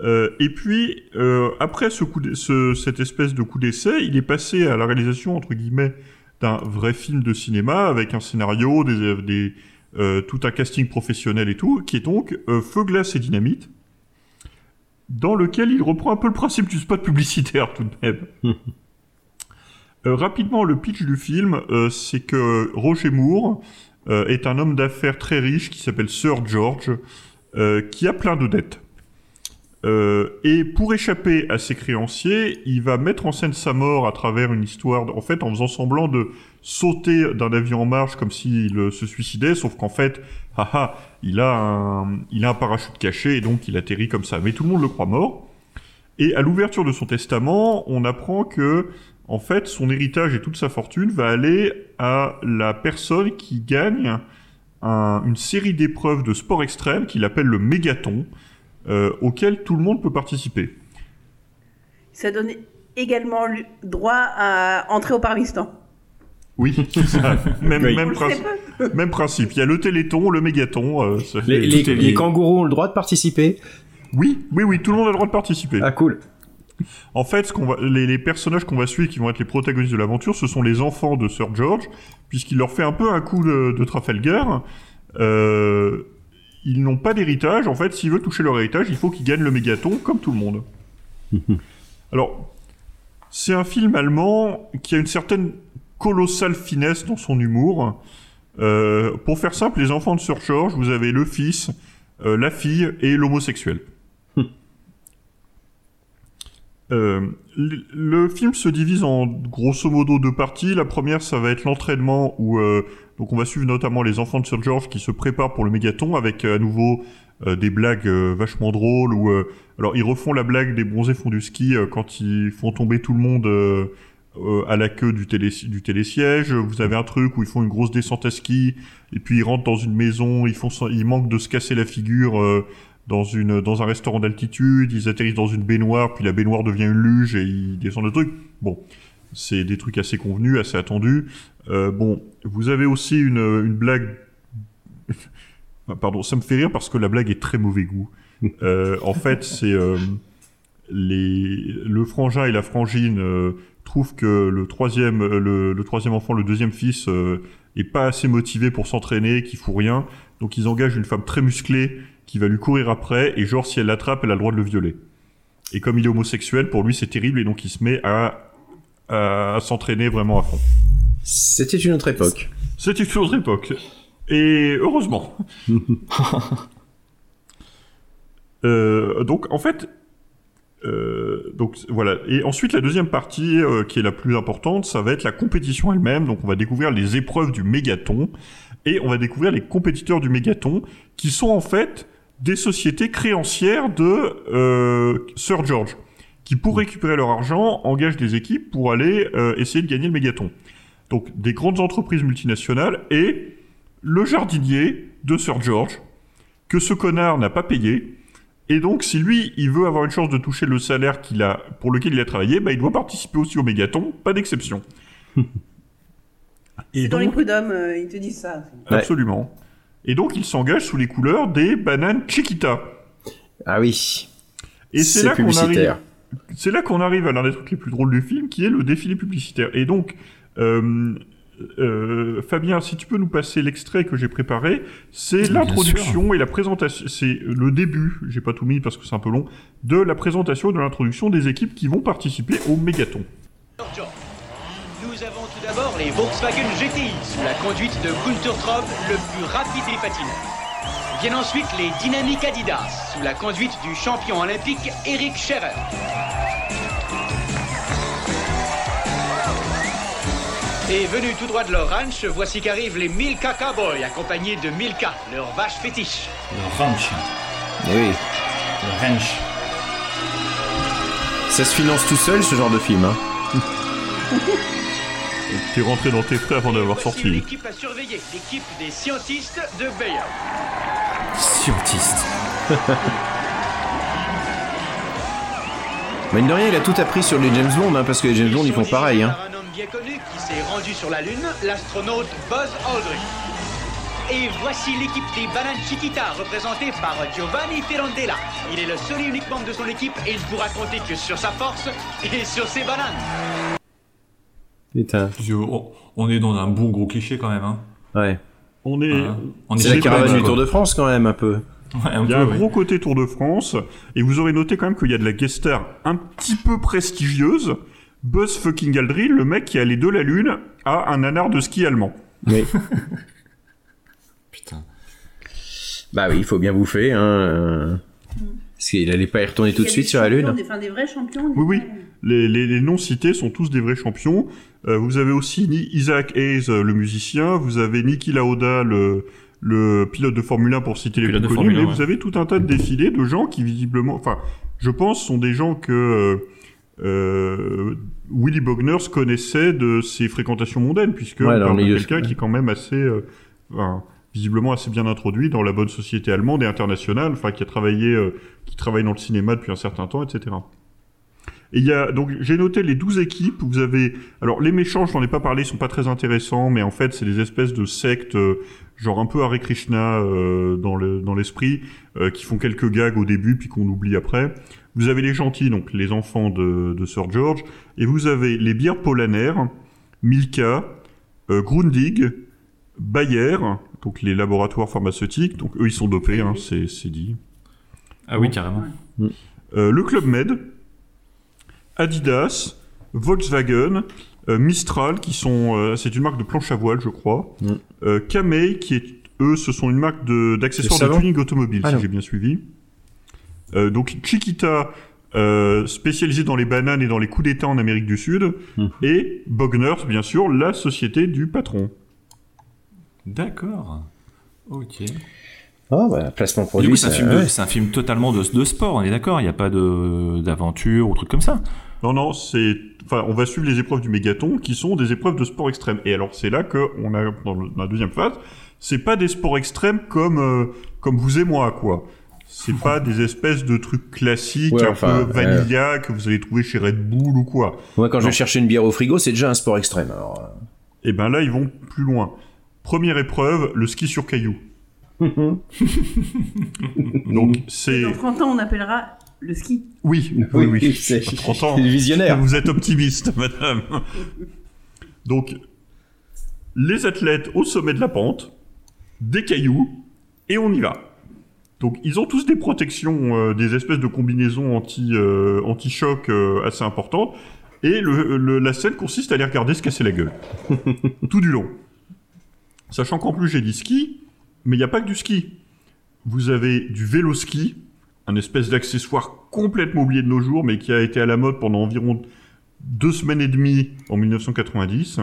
Euh, et puis, euh, après ce coup ce, cette espèce de coup d'essai, il est passé à la réalisation, entre guillemets, d'un vrai film de cinéma avec un scénario, des, des, euh, tout un casting professionnel et tout, qui est donc Feu, glace et dynamite, dans lequel il reprend un peu le principe du spot publicitaire tout de même. [LAUGHS] Euh, rapidement, le pitch du film, euh, c'est que Roger Moore euh, est un homme d'affaires très riche qui s'appelle Sir George, qui a plein de dettes. Et pour échapper à ses créanciers, il va mettre en scène sa mort à travers une histoire, en fait, en faisant semblant de sauter d'un avion en marche comme s'il se suicidait, sauf qu'en fait, [LAUGHS] haha, il il a un parachute caché et donc il atterrit comme ça. Mais tout le monde le croit mort. Et à l'ouverture de son testament, on apprend que, en fait, son héritage et toute sa fortune va aller à la personne qui gagne un- une série d'épreuves de sport extrême qu'il appelle le mégaton, euh, auquel tout le monde peut participer. Ça donne également droit à entrer au Parmistan. Oui, [LAUGHS] c'est ça. Même, Oui. même, princi- [LAUGHS] principe. Il y a le téléthon, le mégaton. euh, ça fait- Les, les, kangourous ont le droit de participer. Oui, oui, oui, tout le monde a le droit de participer. Ah cool. En fait, ce qu'on va, les, les personnages qu'on va suivre, qui vont être les protagonistes de l'aventure, ce sont les enfants de Sir George, puisqu'il leur fait un peu un coup de, de Trafalgar. Euh, ils n'ont pas d'héritage. En fait, s'ils veulent toucher leur héritage, il faut qu'ils gagnent le mégaton, comme tout le monde. [LAUGHS] Alors, c'est un film allemand qui a une certaine colossale finesse dans son humour. Euh, pour faire simple, les enfants de Sir George, vous avez le fils, euh, la fille et l'homosexuel. Euh, le, film se divise en grosso modo deux parties. La première, ça va être l'entraînement où euh, donc on va suivre notamment les enfants de Sir George qui se préparent pour le mégaton avec euh, à nouveau des blagues vachement drôles. Où, alors ils refont la blague des bronzés font du ski quand ils font tomber tout le monde à la queue du, télé, du télésiège. Vous avez un truc où ils font une grosse descente à ski et puis ils rentrent dans une maison. Ils font ils manquent de se casser la figure. Dans une dans un restaurant d'altitude, ils atterrissent dans une baignoire, puis la baignoire devient une luge et ils descendent le truc. Bon, c'est des trucs assez convenus, assez attendus. Euh, bon, vous avez aussi une, une blague. [LAUGHS] Pardon, ça me fait rire parce que la blague est très mauvais goût. [LAUGHS] Euh, en fait, c'est euh, les le frangin et la frangine euh, trouvent que le troisième euh, le, le troisième enfant, le deuxième fils, euh, est pas assez motivé pour s'entraîner, qu'il fout rien. Donc ils engagent une femme très musclée qui va lui courir après et genre si elle l'attrape, elle a le droit de le violer. Et comme il est homosexuel, pour lui c'est terrible et donc il se met à, à, à s'entraîner vraiment à fond. C'était une autre époque. C'était une autre époque. Et heureusement. [LAUGHS] Euh, donc en fait, euh, donc voilà. Et ensuite la deuxième partie euh, qui est la plus importante, ça va être la compétition elle-même. Donc on va découvrir les épreuves du mégaton et on va découvrir les compétiteurs du mégaton qui sont en fait des sociétés créancières de euh, Sir George qui pour récupérer leur argent engagent des équipes pour aller euh, essayer de gagner le mégaton. Donc des grandes entreprises multinationales et le jardinier de Sir George que ce connard n'a pas payé. Et donc, si lui, il veut avoir une chance de toucher le salaire qu'il a, pour lequel il a travaillé, bah, il doit participer aussi au mégaton, pas d'exception. [LAUGHS] Et dans les prud'hommes, euh, ils te disent ça. absolument. Et donc, il s'engage sous les couleurs des bananes Chiquita. Ah oui. Et c'est là qu'on arrive. C'est là qu'on arrive à l'un des trucs les plus drôles du film, qui est le défilé publicitaire. Et donc, euh, euh, Fabien, si tu peux nous passer l'extrait que j'ai préparé, c'est l'introduction et la présentation, c'est le début, j'ai pas tout mis parce que c'est un peu long, de la présentation et de l'introduction des équipes qui vont participer au mégaton. Les Volkswagen GTI sous la conduite de Gunther Traub, le plus rapide des patineurs. Viennent ensuite les Dynamic Adidas sous la conduite du champion olympique Eric Scherer. Et venus tout droit de leur ranch, voici qu'arrivent les Milka Cowboys accompagnés de Milka, leur vache fétiche. Le ranch. Eh oui. Le ranch. Ça se finance tout seul, ce genre de film. Hein. [LAUGHS] T'es rentré dans tes frais avant d'avoir sorti. l'équipe à surveiller, l'équipe des scientistes de Bayer. Scientiste. Mine de rien, il a tout appris sur les James Bond, hein, parce que les James Bond, ils font pareil. Hein. Par un homme bien connu qui s'est rendu sur la Lune, l'astronaute Buzz Aldrin. Et voici l'équipe des Bananes Chiquita, représentée par Giovanni Firondella. Il est le seul et unique membre de son équipe et il ne pourra compter que sur sa force et sur ses bananes. Putain. On est dans un bon gros cliché quand même. Hein. Ouais. On est, Voilà. On est la caravane du quoi. Tour de France, quand même, un peu. Ouais, un Il y a peu, un ouais. gros côté Tour de France, et vous aurez noté quand même qu'il y a de la guest star un petit peu prestigieuse. Buzz fucking Aldrin, le mec qui allait de la Lune, a un nanar de ski allemand. Oui. [LAUGHS] Putain. bah oui, il faut bien bouffer. Hein. Parce qu'il allait pas y retourner tout de suite sur la Lune. Des, enfin, des vrais champions. des Oui, oui. Les, les, les noms cités sont tous des vrais champions. Euh, vous avez aussi Ni- Isaac Hayes, le musicien. Vous avez Niki Lauda, le, le pilote de Formule 1 pour citer les plus connus. Formule 1, Mais vous avez tout un tas de défilés de gens qui visiblement, enfin, je pense, sont des gens que euh, euh, Willy Bogners connaissait de ses fréquentations mondaines, puisque Ouais, on parle de quelqu'un qui est quand même assez, euh, enfin, visiblement assez bien introduit dans la bonne société allemande et internationale, enfin, qui a travaillé, euh, qui travaille dans le cinéma depuis un certain temps, etc. Et il y a donc j'ai noté les 12 équipes. Vous avez alors les méchants, je n'en ai pas parlé, ils sont pas très intéressants, mais en fait c'est des espèces de sectes euh, genre un peu Hare Krishna euh, dans le dans l'esprit, qui font quelques gags au début puis qu'on oublie après. Vous avez les gentils, donc les enfants de, de Sir George, et vous avez les bières polanaires, Milka, Grundig, Bayer, donc les laboratoires pharmaceutiques, donc eux ils sont dopés, hein, c'est c'est dit. Ah oui, carrément. Euh, le Club Med, Adidas, Volkswagen, euh, Mistral, qui sont, euh, c'est une marque de planche à voile, je crois. Mm. Euh, Kamei, qui est, eux, ce sont une marque de- d'accessoires De tuning automobile, Ah si non. j'ai bien suivi. Euh, donc Chiquita, euh, spécialisée dans les bananes et dans les coups d'État en Amérique du Sud, Mm. et Bogners, bien sûr, la société du patron. D'accord. Ok. Oh, bah, placement Du produit, coup, c'est un, de- ouais. c'est un film totalement de, de sport, on est d'accord Il n'y a pas de- d'aventure ou truc comme ça Non, non, c'est. Enfin, on va suivre les épreuves du mégaton qui sont des épreuves de sport extrême. Et alors, c'est là que on a dans, le- dans la deuxième phase, c'est pas des sports extrêmes comme euh, comme vous et moi, quoi. C'est pas des espèces de trucs classiques, Ouais, un enfin, peu vanilla que vous allez trouver chez Red Bull ou quoi. Moi, quand je vais chercher une bière au frigo, c'est déjà un sport extrême. Alors. Et ben là, ils vont plus loin. Première épreuve, le ski sur caillou. [LAUGHS] Donc c'est Dans 30 ans, on appellera le ski. oui, oui, oui. c'est 30 ans. c'est visionnaire. Vous êtes optimiste, [LAUGHS] madame. Donc, les athlètes au sommet de la pente, des cailloux, et on y va. Donc ils ont tous des protections, euh, des espèces de combinaisons anti, euh, anti-choc euh, assez importantes. Et le, le- la scène consiste à les regarder se casser la gueule. [LAUGHS] Tout du long. Sachant qu'en plus j'ai dit ski, mais il n'y a pas que du ski. Vous avez du vélo ski, un espèce d'accessoire complètement oublié de nos jours, mais qui a été à la mode pendant environ deux semaines et demie en 1990.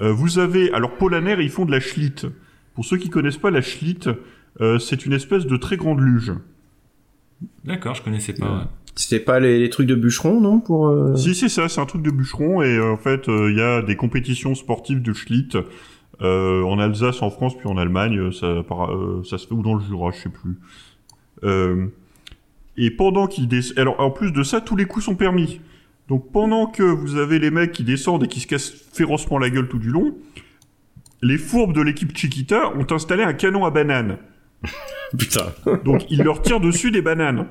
Euh, vous avez, alors Polaner, ils font de la schlitt. Pour ceux qui connaissent pas la schlitt, euh, c'est une espèce de très grande luge. D'accord, je connaissais pas. ouais. C'était pas les, les trucs de bûcheron, non pour euh, Si, c'est ça, c'est un truc de bûcheron, et euh, en fait, euh, il y a des compétitions sportives de schlitt euh, en Alsace, en France, puis en Allemagne, euh, ça, par- euh, ça se fait, ou dans le Jura, je sais plus. Euh, et pendant qu'ils descendent... Alors, en plus de ça, tous les coups sont permis. Donc, pendant que vous avez les mecs qui descendent et qui se cassent férocement la gueule tout du long, les fourbes de l'équipe Chiquita ont installé un canon à bananes. [LAUGHS] Putain. Donc, ils leur tirent dessus des bananes.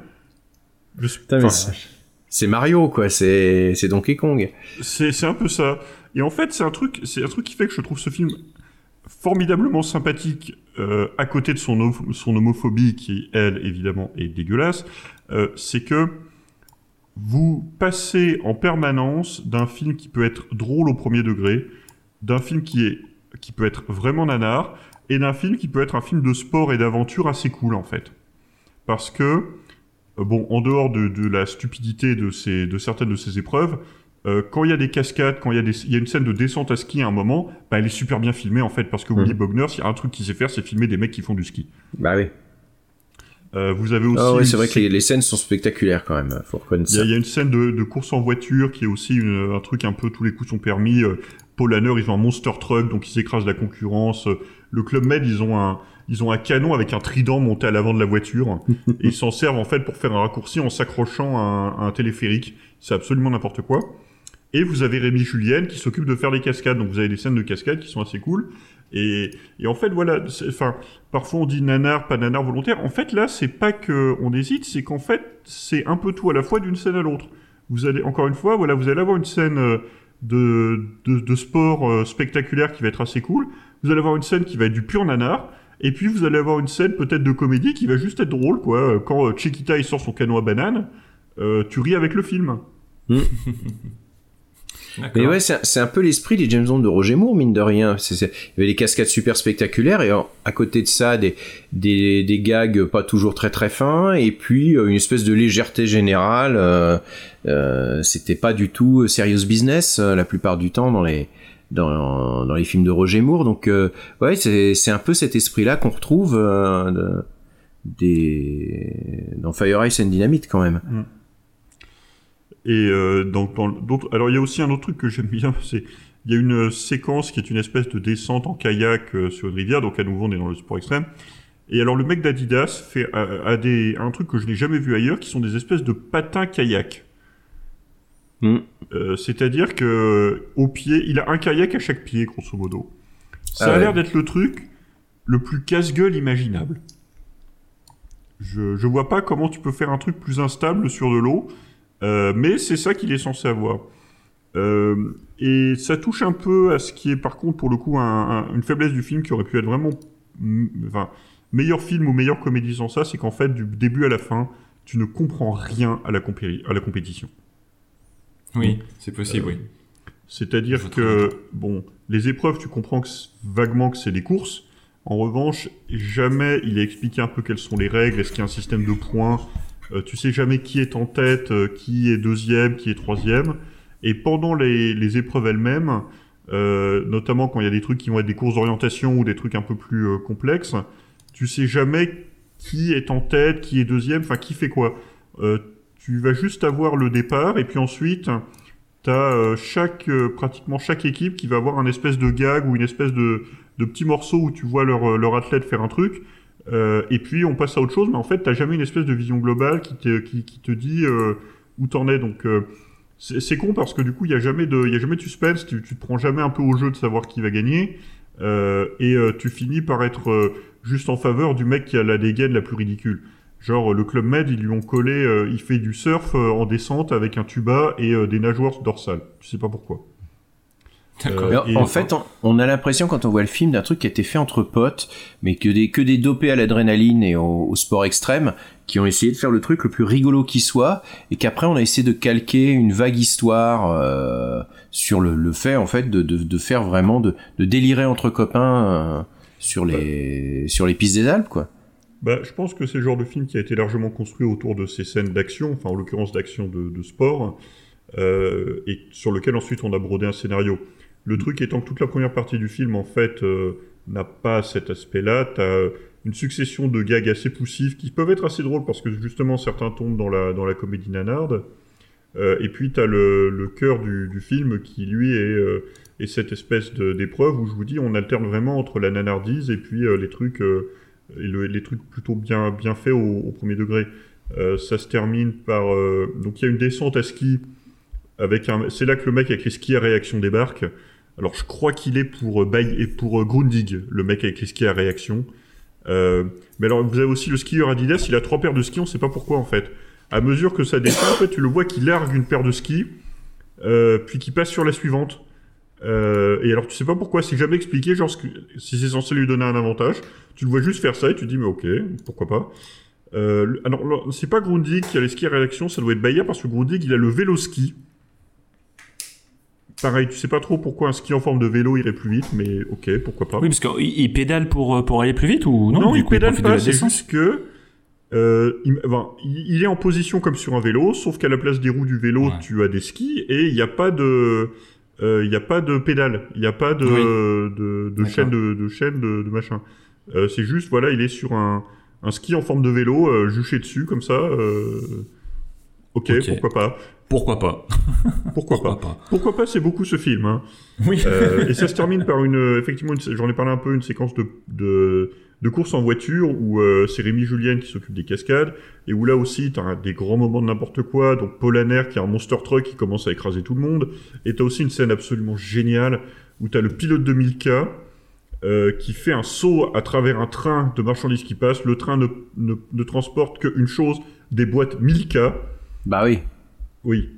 Je- Putain, mais enfin, c'est- c'est Mario, quoi. C'est c'est Donkey Kong. C'est c'est un peu ça. Et en fait, c'est un truc, c'est un truc qui fait que je trouve ce film formidablement sympathique euh, à côté de son, son homophobie qui, elle, évidemment, est dégueulasse. Euh, c'est que vous passez en permanence d'un film qui peut être drôle au premier degré, d'un film qui est qui peut être vraiment nanar, et d'un film qui peut être un film de sport et d'aventure assez cool en fait. Parce que euh, bon, en dehors de, de la stupidité de, ces, de certaines de ces épreuves, euh, quand il y a des cascades, quand il y, a des- il y a une scène de descente à ski à un moment, bah, elle est super bien filmée en fait, parce que Willy Mhm. Bogner, s'il y a un truc qu'il sait faire, c'est filmer des mecs qui font du ski. Bah oui. Euh, vous avez aussi. Ah ouais, c'est vrai que les, les scènes sont spectaculaires quand même. Faut reconnaître il y, a, ça. il y a une scène de, de course en voiture qui est aussi une- un truc un peu tous les coups sont permis. Euh, Paul Hanner, ils ont un monster truck, donc ils écrasent la concurrence. Euh, Le Club Med, ils ont un, ils ont un canon avec un trident monté à l'avant de la voiture. [LAUGHS] et ils s'en servent en fait pour faire un raccourci en s'accrochant à, à un téléphérique. C'est absolument n'importe quoi. Et vous avez Rémi Julien qui s'occupe de faire des cascades. Donc vous avez des scènes de cascades qui sont assez cool. Et, et en fait, voilà, enfin, parfois on dit nanar, pas nanar volontaire. En fait, là, c'est pas que on hésite, c'est qu'en fait, c'est un peu tout à la fois d'une scène à l'autre. Vous allez, encore une fois, voilà, vous allez avoir une scène euh, de, de, de sport euh, spectaculaire qui va être assez cool. Vous allez avoir une scène qui va être du pur nanar. Et puis vous allez avoir une scène peut-être de comédie qui va juste être drôle, quoi. Quand euh, Chiquita il sort son canon à banane, euh, tu ris avec le film. [LAUGHS] Mais ouais, c'est c'est un peu l'esprit des James Bond de Roger Moore, mine de rien. C'est- c'est- Il y avait des cascades super spectaculaires et en- à côté de ça, des, des, des gags pas toujours très très fins et puis euh, une espèce de légèreté générale. Euh, euh, C'était pas du tout serious business euh, la plupart du temps dans les dans, dans les films de Roger Moore. Donc euh, ouais, c'est c'est un peu cet esprit-là qu'on retrouve euh, de- des dans Fire Ice and Dynamite quand même. Et euh, dans, dans d'autres, alors il y a aussi un autre truc que j'aime bien, [LAUGHS] c'est il y a une séquence qui est une espèce de descente en kayak euh, sur une rivière, donc à nouveau on est dans le sport extrême. Et alors le mec d'Adidas fait a, a des un truc que je n'ai jamais vu ailleurs, qui sont des espèces de patins kayak. Mm. Euh, C'est-à-dire que au pied, il a un kayak à chaque pied, grosso modo. Ça Ah a ouais. l'air d'être le truc le plus casse-gueule imaginable. Je, je vois pas comment tu peux faire un truc plus instable sur de l'eau, euh, mais c'est ça qu'il est censé avoir. Euh, et ça touche un peu à ce qui est par contre pour le coup un- un- une faiblesse du film qui aurait pu être vraiment, mm, enfin, meilleur film ou meilleure comédie sans ça, c'est qu'en fait du début à la fin, tu ne comprends rien à la, compé- à la compétition. Oui, c'est possible, oui. C'est-à-dire que, bon, les épreuves, tu comprends que vaguement que c'est des courses. En revanche, jamais il est expliqué un peu quelles sont les règles, est-ce qu'il y a un système de points. Euh, tu sais jamais qui est en tête, euh, qui est deuxième, qui est troisième. Et pendant les, épreuves elles-mêmes, euh, notamment quand il y a des trucs qui vont être des courses d'orientation ou des trucs un peu plus complexes, tu sais jamais qui est en tête, qui est deuxième, enfin qui fait quoi. Tu vas juste avoir le départ et puis ensuite T'as euh, chaque pratiquement chaque équipe qui va avoir un espèce de gag ou une espèce de, petit morceau où tu vois leur athlète faire un truc. Euh, et puis on passe à autre chose, mais en fait t'as jamais une espèce de vision globale qui te, qui, te dit euh, où t'en es. Donc euh, c'est con parce que du coup il y a jamais de y a jamais de suspense, tu, te prends jamais un peu au jeu de savoir qui va gagner. Et tu finis par être juste en faveur du mec qui a la dégaine la plus ridicule. Genre le club med, ils lui ont collé, il fait du surf en descente avec un tuba et des nageoires dorsales. Tu sais pas pourquoi. Euh, en, fait, on, on a l'impression quand on voit le film d'un truc qui a été fait entre potes, mais que des que des dopés à l'adrénaline et au, au sport extrême, qui ont essayé de faire le truc le plus rigolo qui soit, et qu'après on a essayé de calquer une vague histoire euh, sur le, le fait en fait de, de, de faire vraiment de, de délirer entre copains euh, sur les sur les pistes des Alpes quoi. Bah, je pense que c'est le genre de film qui a été largement construit autour de ces scènes d'action, enfin en l'occurrence d'action de, de sport, euh, et sur lequel ensuite on a brodé un scénario. Le truc étant que toute la première partie du film, en fait, euh, n'a pas cet aspect-là. T'as une succession de gags assez poussifs qui peuvent être assez drôles parce que justement certains tombent dans la, dans la comédie nanarde. Euh, et puis t'as le, le cœur du, du film qui lui est, euh, est cette espèce d'épreuve où je vous dis on alterne vraiment entre la nanardise et puis euh, les trucs euh, et le- les trucs plutôt bien bien faits au, premier degré. Euh, ça se termine par euh, donc il y a une descente à ski avec un c'est là que le mec avec les skis à réaction débarque. Alors je crois qu'il est pour euh, Bay- et pour euh, Grundig, le mec avec les skis à réaction. Euh, mais alors vous avez aussi le skieur Adidas, il a trois paires de skis, on sait pas pourquoi en fait. À mesure que ça descend, en fait, tu le vois qui largue une paire de skis, puis qui passe sur la suivante. Et alors tu sais pas pourquoi, c'est jamais expliqué, genre si c'est censé lui donner un avantage. Tu le vois juste faire ça et tu te dis mais ok, pourquoi pas. Alors c'est pas Grundig qui a les skis à réaction, ça doit être Bayer parce que Grundig il a le vélo ski. Pareil, tu sais pas trop pourquoi un ski en forme de vélo irait plus vite, mais ok, pourquoi pas. Oui, parce qu'il il pédale pour, euh, pour aller plus vite ou non, Non, il coup, pédale de pas, c'est juste que euh, il, enfin, il- il est en position comme sur un vélo, sauf qu'à la place des roues du vélo, Ouais. tu as des skis et il n'y a pas de, euh, il y a pas de pédale, il n'y a pas de, Oui. de, chaîne de, de chaîne de, de machin. Euh, c'est juste, voilà, il est sur un, un ski en forme de vélo, euh, juché dessus comme ça. Ok, pourquoi pas. Pourquoi pas Pourquoi, Pourquoi pas. pas Pourquoi pas, c'est beaucoup ce film. Hein. Oui. Euh, et ça se [LAUGHS] termine par une, euh, effectivement, j'en ai parlé un peu, une séquence de, de, de course en voiture où euh, c'est Rémi Julien qui s'occupe des cascades et où là aussi t'as des grands moments de n'importe quoi. Donc Paul Hanner qui a un monster truck qui commence à écraser tout le monde. Et t'as aussi une scène absolument géniale où t'as le pilote de Milka euh, qui fait un saut à travers un train de marchandises qui passe. Le train ne, ne, ne transporte qu'une chose, des boîtes Milka. Bah oui. Oui.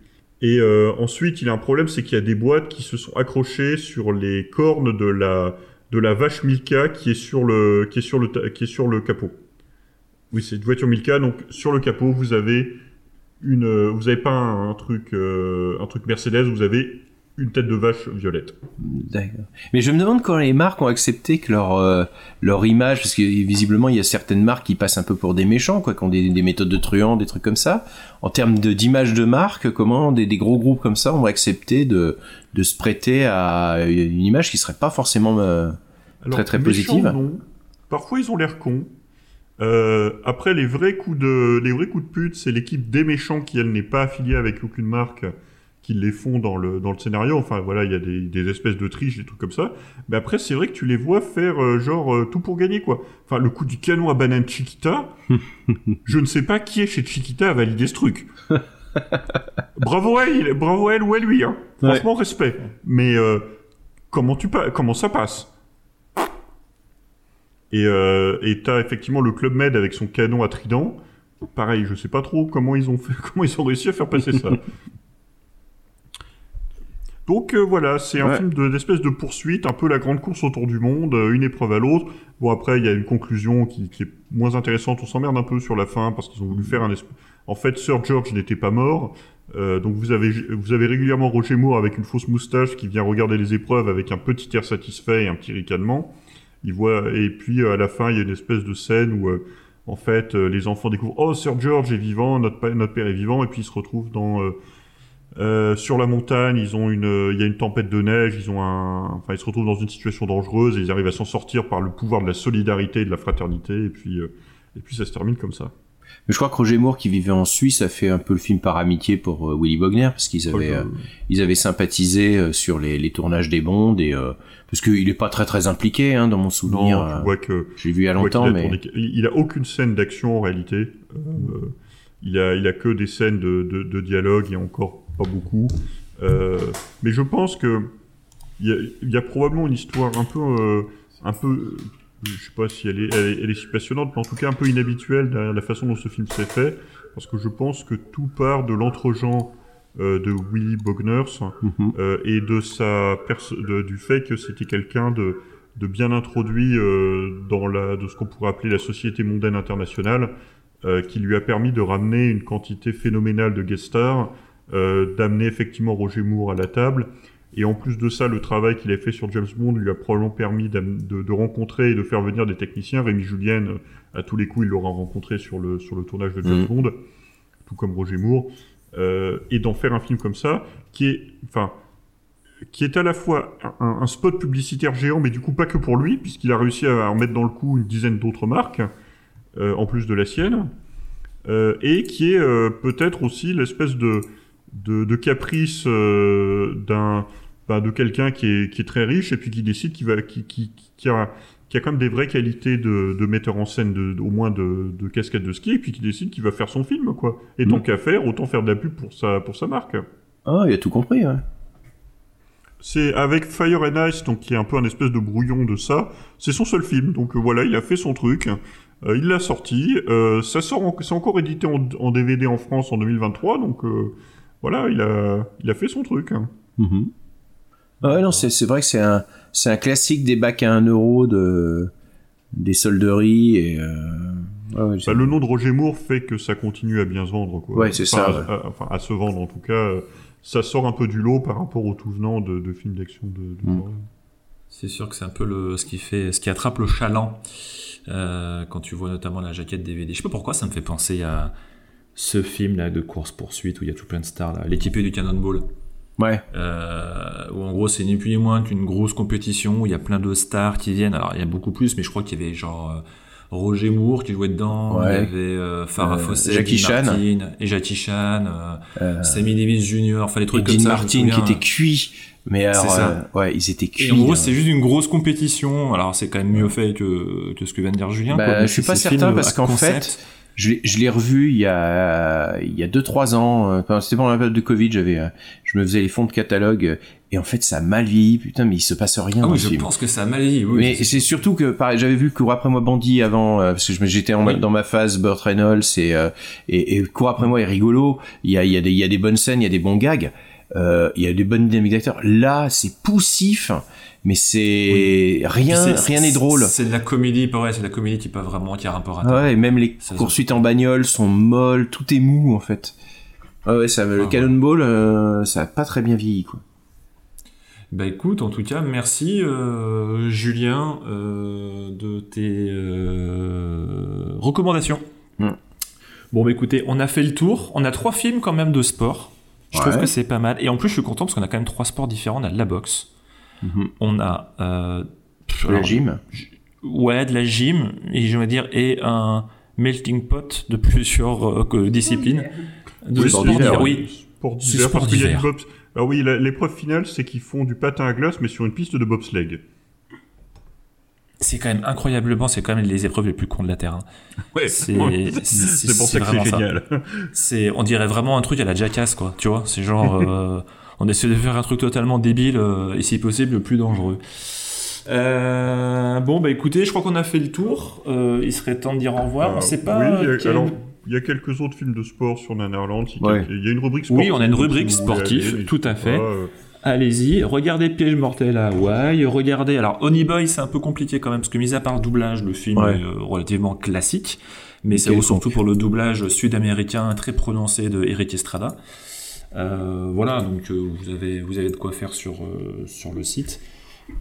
Et euh, ensuite, il a un problème, c'est qu'il y a des boîtes qui se sont accrochées sur les cornes de la de la vache Milka qui est sur le qui est sur le qui est sur le capot. Oui, c'est une voiture Milka, donc sur le capot, vous avez une euh, vous avez pas un, un truc euh, un truc Mercedes, vous avez une tête de vache violette. D'accord. Mais je me demande quand les marques ont accepté que leur euh, leur image, parce que visiblement il y a certaines marques qui passent un peu pour des méchants, quoi, qui ont des, des méthodes de truands, des trucs comme ça. En termes de d'image de marque, comment des, des gros groupes comme ça ont accepté de de se prêter à une image qui serait pas forcément euh, très très positive. non. Parfois, ils ont l'air cons. Euh, après, les vrais coups de, les vrais coups de pute, c'est l'équipe des méchants qui, elle, n'est pas affiliée avec aucune marque, qui les font dans le, dans le scénario. Enfin, voilà, il y a des, des espèces de triches, des trucs comme ça. Mais après, c'est vrai que tu les vois faire, euh, genre, euh, tout pour gagner, quoi. Enfin, le coup du canon à banane Chiquita, [LAUGHS] je ne sais pas qui est chez Chiquita a validé ce truc. [LAUGHS] bravo à elle, bravo à elle ou à lui, hein. Franchement, respect. Mais, euh, comment tu pas, comment ça passe? Et et t'as effectivement le Club Med avec son canon à trident. Pareil, je sais pas trop comment ils ont fait, [LAUGHS] comment ils ont réussi à faire passer ça. Donc euh, voilà, c'est un Ouais. film de- d'espèce de poursuite, un peu la grande course autour du monde, euh, une épreuve à l'autre. Bon après, il y a une conclusion qui, qui est moins intéressante. On s'emmerde un peu sur la fin parce qu'ils ont voulu faire un. esp- En fait, Sir George n'était pas mort. Euh, donc vous avez vous avez régulièrement Roger Moore avec une fausse moustache qui vient regarder les épreuves avec un petit air satisfait et un petit ricanement. Il voit et puis à la fin il y a une espèce de scène où euh, en fait les enfants découvrent oh Sir George est vivant, notre notre père est vivant et puis ils se retrouvent dans euh, sur la montagne, ils ont une euh, il y a une tempête de neige, ils ont un enfin ils se retrouvent dans une situation dangereuse et ils arrivent à s'en sortir par le pouvoir de la solidarité et de la fraternité et puis euh, et puis ça se termine comme ça. Mais je crois que Roger Moore, qui vivait en Suisse, a fait un peu le film par amitié pour euh, Willy Bogner, parce qu'ils avaient, Oh, ils avaient sympathisé sur les, les tournages des Bondes, et euh, parce qu'il est pas très très impliqué hein, dans mon souvenir. Non, tu vois que J'ai vu il y a longtemps, a mais tourné- il, il a aucune scène d'action en réalité. Il a il a que des scènes de, de, de dialogue et encore pas beaucoup. Euh, mais je pense que il y a, il y a probablement une histoire un peu euh, un peu je sais pas si elle est, elle est elle est si passionnante, mais en tout cas un peu inhabituelle derrière la façon dont ce film s'est fait, parce que je pense que tout part de l'entre-gens euh, de Willy Bogners Mhm. euh, et de sa de- du fait que c'était quelqu'un de, de bien introduit euh, dans la de ce qu'on pourrait appeler la société mondaine internationale, euh, qui lui a permis de ramener une quantité phénoménale de guest stars, euh, d'amener effectivement Roger Moore à la table. Et en plus de ça, le travail qu'il a fait sur James Bond lui a probablement permis de, de rencontrer et de faire venir des techniciens. Rémi Julien, euh, à tous les coups, il l'aura rencontré sur le, sur le tournage de James Mhm. Bond, tout comme Roger Moore. Euh, et d'en faire un film comme ça, qui est, enfin, qui est à la fois un, un spot publicitaire géant, mais du coup pas que pour lui, puisqu'il a réussi à en mettre dans le coup une dizaine d'autres marques, euh, en plus de la sienne, euh, et qui est euh, peut-être aussi l'espèce de, de, de caprice euh, d'un bah, de quelqu'un qui est, qui est très riche et puis qui décide qu'il va qui, qui, qui a qui a quand même des vraies qualités de, de metteur en scène de, au moins de, de cascade de ski et puis qui décide qu'il va faire son film quoi et tant Mhm. qu'à faire autant faire de la pub pour sa pour sa marque Ah, il a tout compris, ouais. c'est avec Fire and Ice, donc qui est un peu un espèce de brouillon de ça. C'est son seul film, donc euh, voilà, il a fait son truc. Euh, il l'a sorti. Euh, ça sort, en- c'est encore édité en, en DVD en France en 2023, donc euh, voilà, il a, il a fait son truc. Mhm. Ah ouais, non, c'est c'est vrai que c'est un, c'est un classique des bacs à 1 euro de, des solderies et. Euh... ouais, ouais, j'ai- Bah, le nom de Roger Moore fait que ça continue à bien se vendre, quoi. Ouais, c'est Enfin, ça, à- à- enfin, à se vendre en tout cas. euh, Ça sort un peu du lot par rapport au tout venant de, de films d'action de. de Mm. genre. C'est sûr que c'est un peu le, ce qui fait, ce qui attrape le chaland euh, quand tu vois notamment la jaquette DVD. Je sais pas pourquoi ça me fait penser à ce film là de course poursuite où il y a tout plein de stars là, l'équipé du Cannonball. Ouais. Euh, où en gros c'est ni plus ni moins qu'une grosse compétition où il y a plein de stars qui viennent. Alors il y a beaucoup plus, mais je crois qu'il y avait genre euh, Roger Moore qui jouait dedans, il y Ouais. avait euh, Farah Euh, Fawcett, Jackie Dean Chan. Martin, et Jackie Chan, Sammy Davis Jr. Enfin les et trucs Dean comme ça. je me Martin qui était cuit. Mais alors, C'est ça. euh, ouais, ils étaient cuits. Et en gros, hein. c'est juste une grosse compétition. Alors, c'est quand même mieux fait que, que ce que vient de dire Julien. Bah, quoi. Je suis pas certain parce qu'en fait, je l'ai- je l'ai revu il y a il y a deux trois ans. euh, C'était pendant la période de Covid. J'avais, euh, je me faisais les fonds de catalogue et en fait ça a mal vieilli. Putain, mais il se passe rien Ah oui, je film. pense que ça a mal vieilli. Oui, mais c'est- surtout que pareil, j'avais vu Cours après moi Bandit avant euh, parce que j'étais Oui. dans ma phase Burt Reynolds et euh, et, et Cours après moi est rigolo. Il y a il y a des il y a des bonnes scènes, il y a des bons gags. Euh, il y a des bonnes dynamiques d'acteurs. Là, c'est poussif, mais c'est rien, rien n'est drôle. C'est de la comédie, pas vrai, c'est de la comédie qui pas vraiment, qui a un rapport à ouais, et même les poursuites en bagnole sont molles, tout est mou en fait. Ah ouais, ça, le Ah. Cannonball, euh, ça a pas très bien vieilli quoi. Bah écoute, en tout cas, merci euh, Julien euh, de tes recommandations. Mm. Bon bah écoutez, on a fait le tour. On a trois films quand même de sport. Je trouve Ouais. que c'est pas mal. Et en plus, je suis content parce qu'on a quand même trois sports différents. On a de la boxe. On a euh, De la alors, gym. Ouais, de la gym, et je vais dire, et un melting pot de plusieurs euh, disciplines. De Oui, sport d'hiver, oui. Sport C'est d'hiver, sport parce qu'il y a d'hiver. une bob- Alors oui, la- l'épreuve finale, c'est qu'ils font du patin à glace, mais sur une piste de bobsleigh. C'est quand même incroyablement, c'est quand même les épreuves les plus cons de la Terre. hein. Ouais, C'est c'est pour ça que c'est génial. C'est, on dirait vraiment un truc à la jackass, quoi. Tu vois, c'est genre, [LAUGHS] euh, on essaie de faire un truc totalement débile euh, et si possible le plus dangereux. Euh, bon, bah écoutez, je crois qu'on a fait le tour. Euh, il serait temps de dire au revoir. Euh, on sait pas. oui, il y a- quel- alors, il y a quelques autres films de sport sur Nanarland. Ouais. quelqu'un- Il y a une rubrique sportive. Oui, on a une rubrique sportive, aller, tout à fait. euh, Allez-y, regardez Piège mortel à Hawaï, regardez. Alors, Honey Boy, c'est un peu compliqué quand même, parce que mis à part le doublage, le film Ouais. est euh, relativement classique, mais c'est Quel surtout pour le doublage sud-américain très prononcé de Eric Estrada. Euh, voilà, donc euh, vous, avez, vous avez de quoi faire sur, euh, sur le site.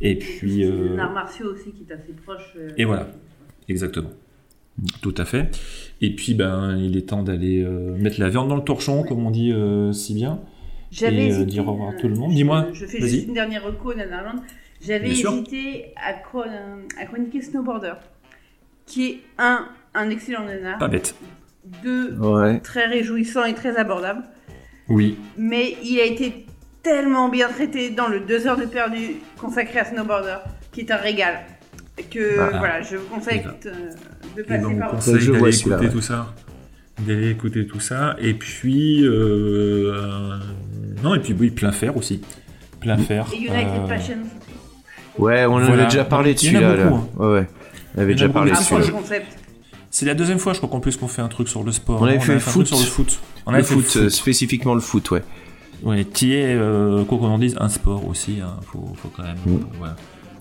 Et puis. euh, L'art martiaux aussi qui est assez proche. euh, et voilà, exactement. Tout à fait. Et puis, ben, il est temps d'aller euh, mettre la viande dans le torchon, comme on dit euh, si bien. J'avais et, hésité, dire au revoir à tout le monde. je- Dis-moi, Je fais juste une dernière reco, Nanarland. J'avais hésité à, chron- à chroniquer Snowboarder, qui est un, un excellent nanar, Pas bête. deux, Ouais. très réjouissant et très abordable, Oui. mais il a été tellement bien traité dans le 2 heures de perdu consacré à Snowboarder, qui est un régal, que Ah. voilà, je vous conseille Eh ben. de ben, passer on par conseille Je vois écouter ouais. tout ça. D'aller écouter tout ça. Et puis. euh, euh, non, et puis oui, plein faire aussi. Plein faire. Et United euh, Passions. Ouais, on en Voilà. avait déjà parlé de Il y en a celui-là. là. beaucoup, hein. Ouais, ouais. On avait déjà parlé de beaucoup. Un pour celui-là. le celui-là. concept. C'est la deuxième fois, je crois, qu'en plus qu'on fait un truc sur le sport. On avait Non, fait un truc foot. sur le foot. On Le avait fait foot, euh, spécifiquement le foot, ouais. Ouais, qui est, euh, quoi qu'on en dise, un sport aussi. Hein. Faut, faut quand même. Mm. ouais.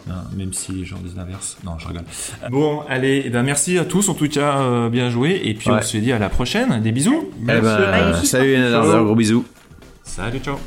Hein, même si les gens disent l'inverse. Non, je rigole. Bon, allez, eh ben merci à tous, en tout cas, euh, bien joué. Et puis Ouais. on se dit à la prochaine. Des bisous. Eh ben, salut Lardner, gros bisous. Salut, ciao.